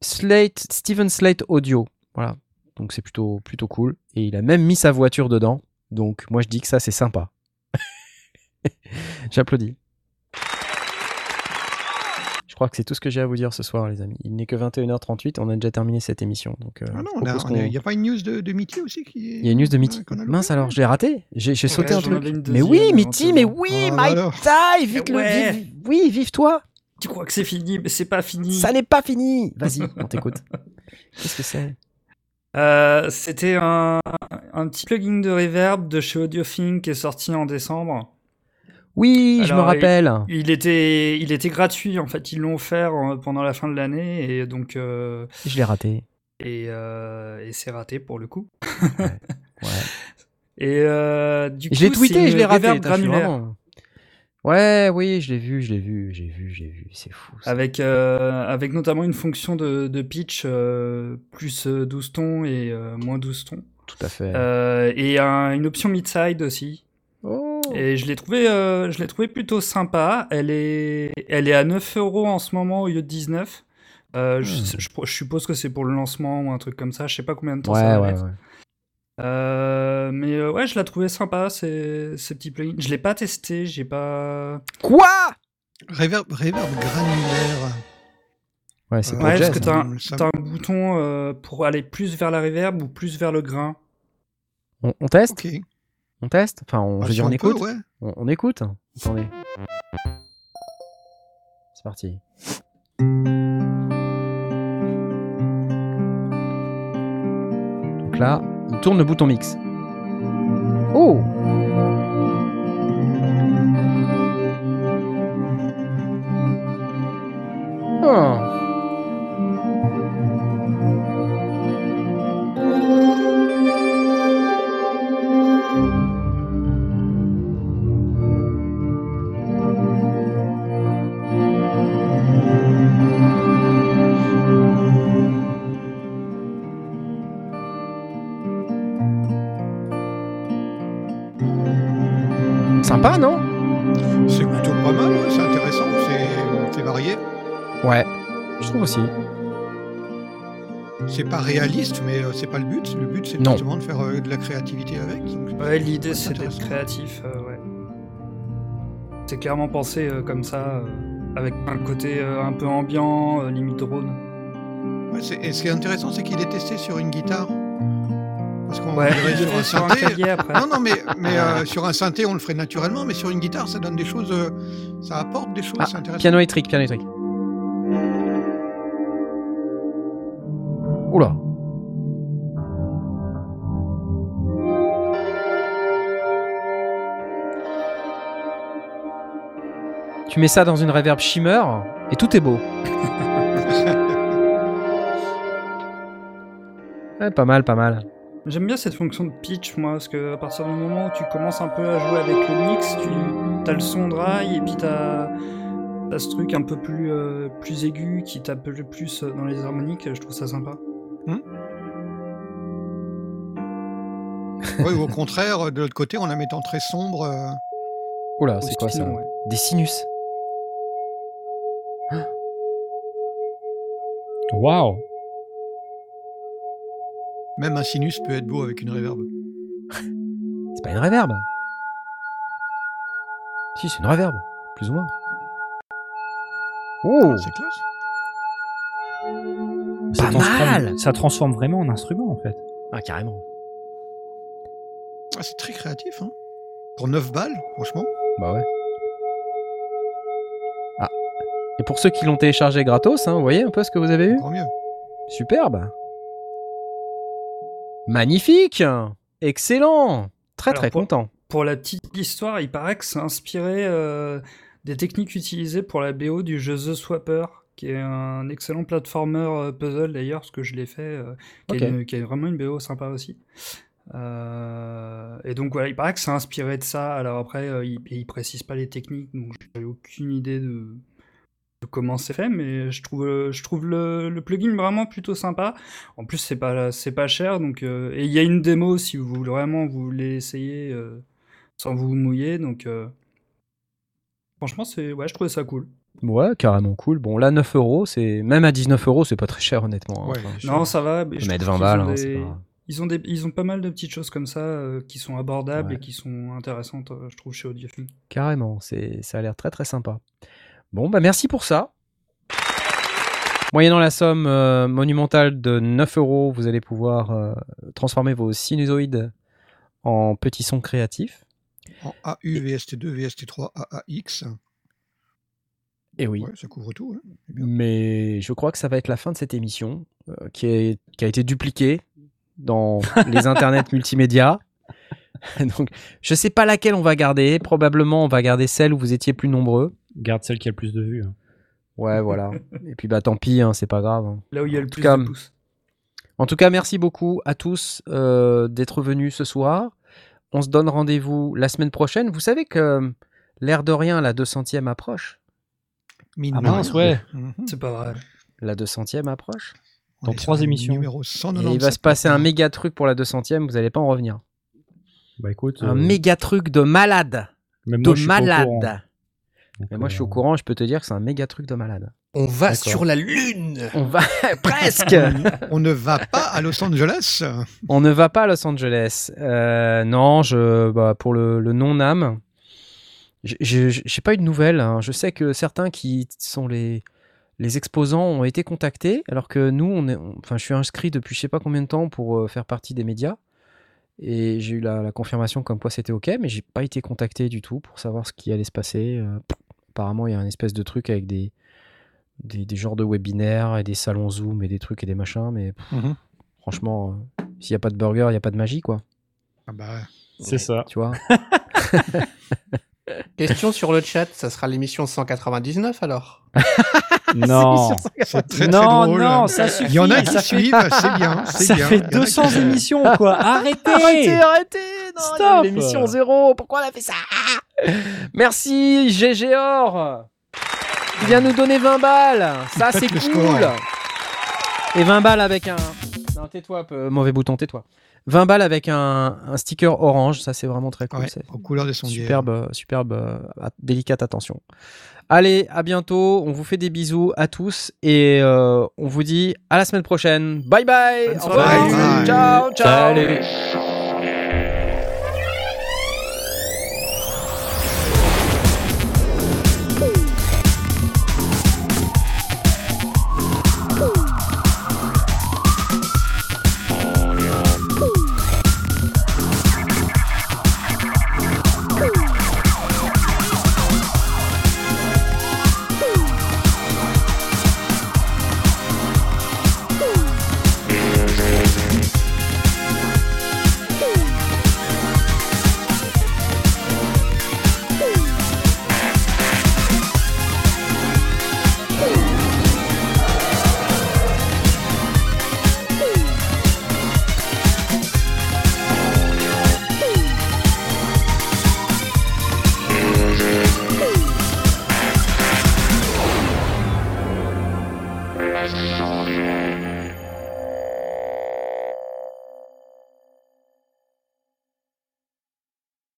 Slate, Steven Slate Audio. Voilà. Donc c'est plutôt, plutôt cool. Et il a même mis sa voiture dedans. Donc moi je dis que ça c'est sympa. J'applaudis. Je crois que c'est tout ce que j'ai à vous dire ce soir, les amis. Il n'est que 21h38, on a déjà terminé cette émission. Donc, euh, Ah non, a- a- il n'y a pas une news de, de Mitty aussi qui est... il y a une news de Mitty. Mince alors, je l'ai raté. J'ai j'ai sauté un truc. Mais oui, Mitty, mais éventuellement. oui, Ah, my die, vite le Ouais. vive- Oui, vive-toi. Tu crois que c'est fini, mais c'est pas fini. Ça n'est pas fini. Vas-y, on t'écoute. Qu'est-ce que c'est? Euh, C'était un, un petit plugin de reverb de chez Audiothing qui est sorti en décembre. Oui, je me rappelle. Il était, il était gratuit en fait. Ils l'ont offert euh, pendant la fin de l'année et donc euh, Je l'ai raté. et, euh, et c'est raté pour le coup. Ouais. Et euh, du coup, Je l'ai tweeté, je l'ai raté. vraiment- Ouais, oui, je l'ai vu, je l'ai vu, j'ai vu, j'ai vu. C'est fou. ça. Avec, avec notamment une fonction de, de pitch plus euh, 12 tons et moins 12 tons. Tout à fait. Et un- une option mid-side aussi. Et je l'ai trouvé, euh, je l'ai trouvé plutôt sympa. Elle est, elle est à 9 euros en ce moment au lieu de 19. Euh, je, Hmm. je- je suppose que c'est pour le lancement ou un truc comme ça. Je sais pas combien de temps Ouais, ça va ouais, ouais. Euh, mais euh, ouais, je la trouvais sympa ces, ces petits plugins. Je l'ai pas testé, j'ai pas. Quoi? Reverb, reverb granulaire. Ouais, c'est Ouais, jazz. parce que hein. t'as un, Ça- t'as un bouton euh, pour aller plus vers la reverb ou plus vers le grain. On, on teste? Ok. On teste Enfin, on, Bah, je si dire, on on peut, écoute ouais. on, on écoute Attendez. C'est parti. Donc là, il tourne le bouton mix. Oh Ah. Sympa, non? C'est plutôt pas mal, ouais, c'est intéressant, c'est- c'est varié. Ouais, je trouve aussi. C'est pas réaliste, mais euh, c'est pas le but. Le but, c'est Non. justement de faire euh, de la créativité avec. donc- Ouais, l'idée c'est d'être créatif. euh, ouais. C'est clairement pensé euh, comme ça, euh, avec un côté euh, un peu ambiant, euh, limite drone. Ouais, c'est- et ce qui est intéressant, c'est qu'il est testé sur une guitare. Parce qu'on Ouais, sur un synthé. après. Non, non, mais, mais euh, sur un synthé, on le ferait naturellement, mais sur une guitare, ça donne des choses. euh, ça apporte des choses Ah, intéressantes. piano électrique, piano électrique. Oula. Tu mets ça dans une reverb shimmer et tout est beau. Ouais, pas mal, pas mal. J'aime bien cette fonction de pitch, moi, parce que à partir du moment où tu commences un peu à jouer avec le mix, tu as le son dry et puis tu as, ce truc un peu plus, euh, plus aigu qui tape le plus dans les harmoniques. Je trouve ça sympa. Ouais, ou au contraire, de l'autre côté, en la mettant très sombre. euh, Oula, Ou c'est quoi ça ouais. Des sinus. Waouh Même un sinus peut être beau avec une reverb. C'est pas une reverb. Si, c'est une reverb, plus ou moins. Oh C'est classe. ça Pas transforme- mal Ça transforme vraiment en instrument en fait. Ah, carrément. Ah, c'est très créatif. Hein. Pour 9 balles, franchement. Bah ouais. Ah. Et pour ceux qui l'ont téléchargé gratos, hein, vous voyez un peu ce que vous avez eu? Encore mieux. Superbe. Magnifique. Excellent. Très Alors, très pour- content. Pour la petite histoire, il paraît que c'est inspiré euh, des techniques utilisées pour la BO du jeu The Swapper, qui est un excellent platformer euh, puzzle d'ailleurs, parce que je l'ai fait, euh, qui, a vraiment une BO sympa aussi. Euh, et donc voilà, il paraît que c'est inspiré de ça. Alors après, il, il précise pas les techniques, donc j'ai aucune idée de comment c'est fait, mais je trouve, euh, je trouve le, le plugin vraiment plutôt sympa. En plus, c'est pas, c'est pas cher, donc euh, et il y a une démo si vous voulez vraiment vous voulez essayer euh, sans vous mouiller, donc euh, franchement, c'est, ouais, je trouvais ça cool. Ouais, carrément cool. Bon, là, 9 euros, c'est même à 19 euros, c'est pas très cher, honnêtement. hein. Ouais. Enfin, je- Non, ça va. mais mettre trouve 20 qu'ils balles, hein, c'est des- pas- Ils ont, des, ils ont pas mal de petites choses comme ça euh, qui sont abordables Ouais. et qui sont intéressantes, euh, je trouve, chez Audiophile. Carrément, c'est, ça a l'air très très sympa. Bon, bah merci pour ça. Moyennant la somme euh, monumentale de 9 euros, vous allez pouvoir euh, transformer vos sinusoïdes en petits sons créatifs. En AU, VST2, VST3, AAX. Et oui. Ouais, ça couvre tout. hein. Mais je crois que ça va être la fin de cette émission, euh, qui, est- qui a été dupliquée dans les internets multimédia. Donc, je sais pas laquelle on va garder. Probablement, on va garder celle où vous étiez plus nombreux. Garde celle qui a le plus de vues. hein. Ouais, voilà. Et puis, bah, tant pis, hein, c'est pas grave. hein. Là où il y a En le tout plus cas, de pouces. En tout cas, merci beaucoup à tous euh, d'être venus ce soir. On se donne rendez-vous la semaine prochaine. Vous savez que euh, l'air de rien, la 200e approche. Mine Ah de mince, rien. ouais. Mhm. C'est pas vrai. La 200e approche. On Dans est sur trois le émissions. Numéro Et 197. il va se passer un méga truc pour la 200e, vous n'allez pas en revenir. Bah écoute, Un euh, méga truc de malade. même de moi, je suis pas au malade. Donc, Mais moi, je suis au euh, courant, je peux te dire que c'est un méga truc de malade. On va sur la lune On va presque. On ne va pas à Los Angeles. On ne va pas à Los Angeles. Euh, non, je, bah, pour le, le non-âme, j'ai j'ai pas eu de nouvelles. hein. Je sais que certains qui sont les, les exposants ont été contactés, alors que nous, on est, on- enfin, je suis inscrit depuis je sais pas combien de temps pour euh, faire partie des médias. Et j'ai eu la, la confirmation comme quoi c'était OK, mais j'ai pas été contacté du tout pour savoir ce qui allait se passer. Euh, apparemment, il y a un espèce de truc avec des, des, des genres de webinaires et des salons Zoom et des trucs et des machins, mais pff, Mhm. franchement, euh, s'il n'y a pas de burger, il n'y a pas de magie, quoi. Ah bah, C'est ça. Tu vois Question sur le chat, ça sera l'émission 199 alors? Non. c'est très, très non, drôle. non, ça suffit. Il y en a qui ça fait, suivent, c'est bien. c'est ça bien. fait Il y en a qui 200 suivent. émissions, quoi. Arrêtez. Arrêtez, arrêtez Non, Stop. l'émission zéro, pourquoi on a fait ça? Merci, GGOR Il vient nous donner 20 balles Ça, c'est cool score. Et 20 balles avec un... Non, tais-toi, peu- mauvais bouton, tais-toi. 20 balles avec un, un sticker orange, ça c'est vraiment très cool. Ouais, c'est aux couleurs des sondiers. Superbe, euh, superbe, euh, délicate attention. Allez, à bientôt. On vous fait des bisous à tous et euh, on vous dit à la semaine prochaine. Bye bye. Au soirée. revoir. Bye. Ciao, ciao. Salut.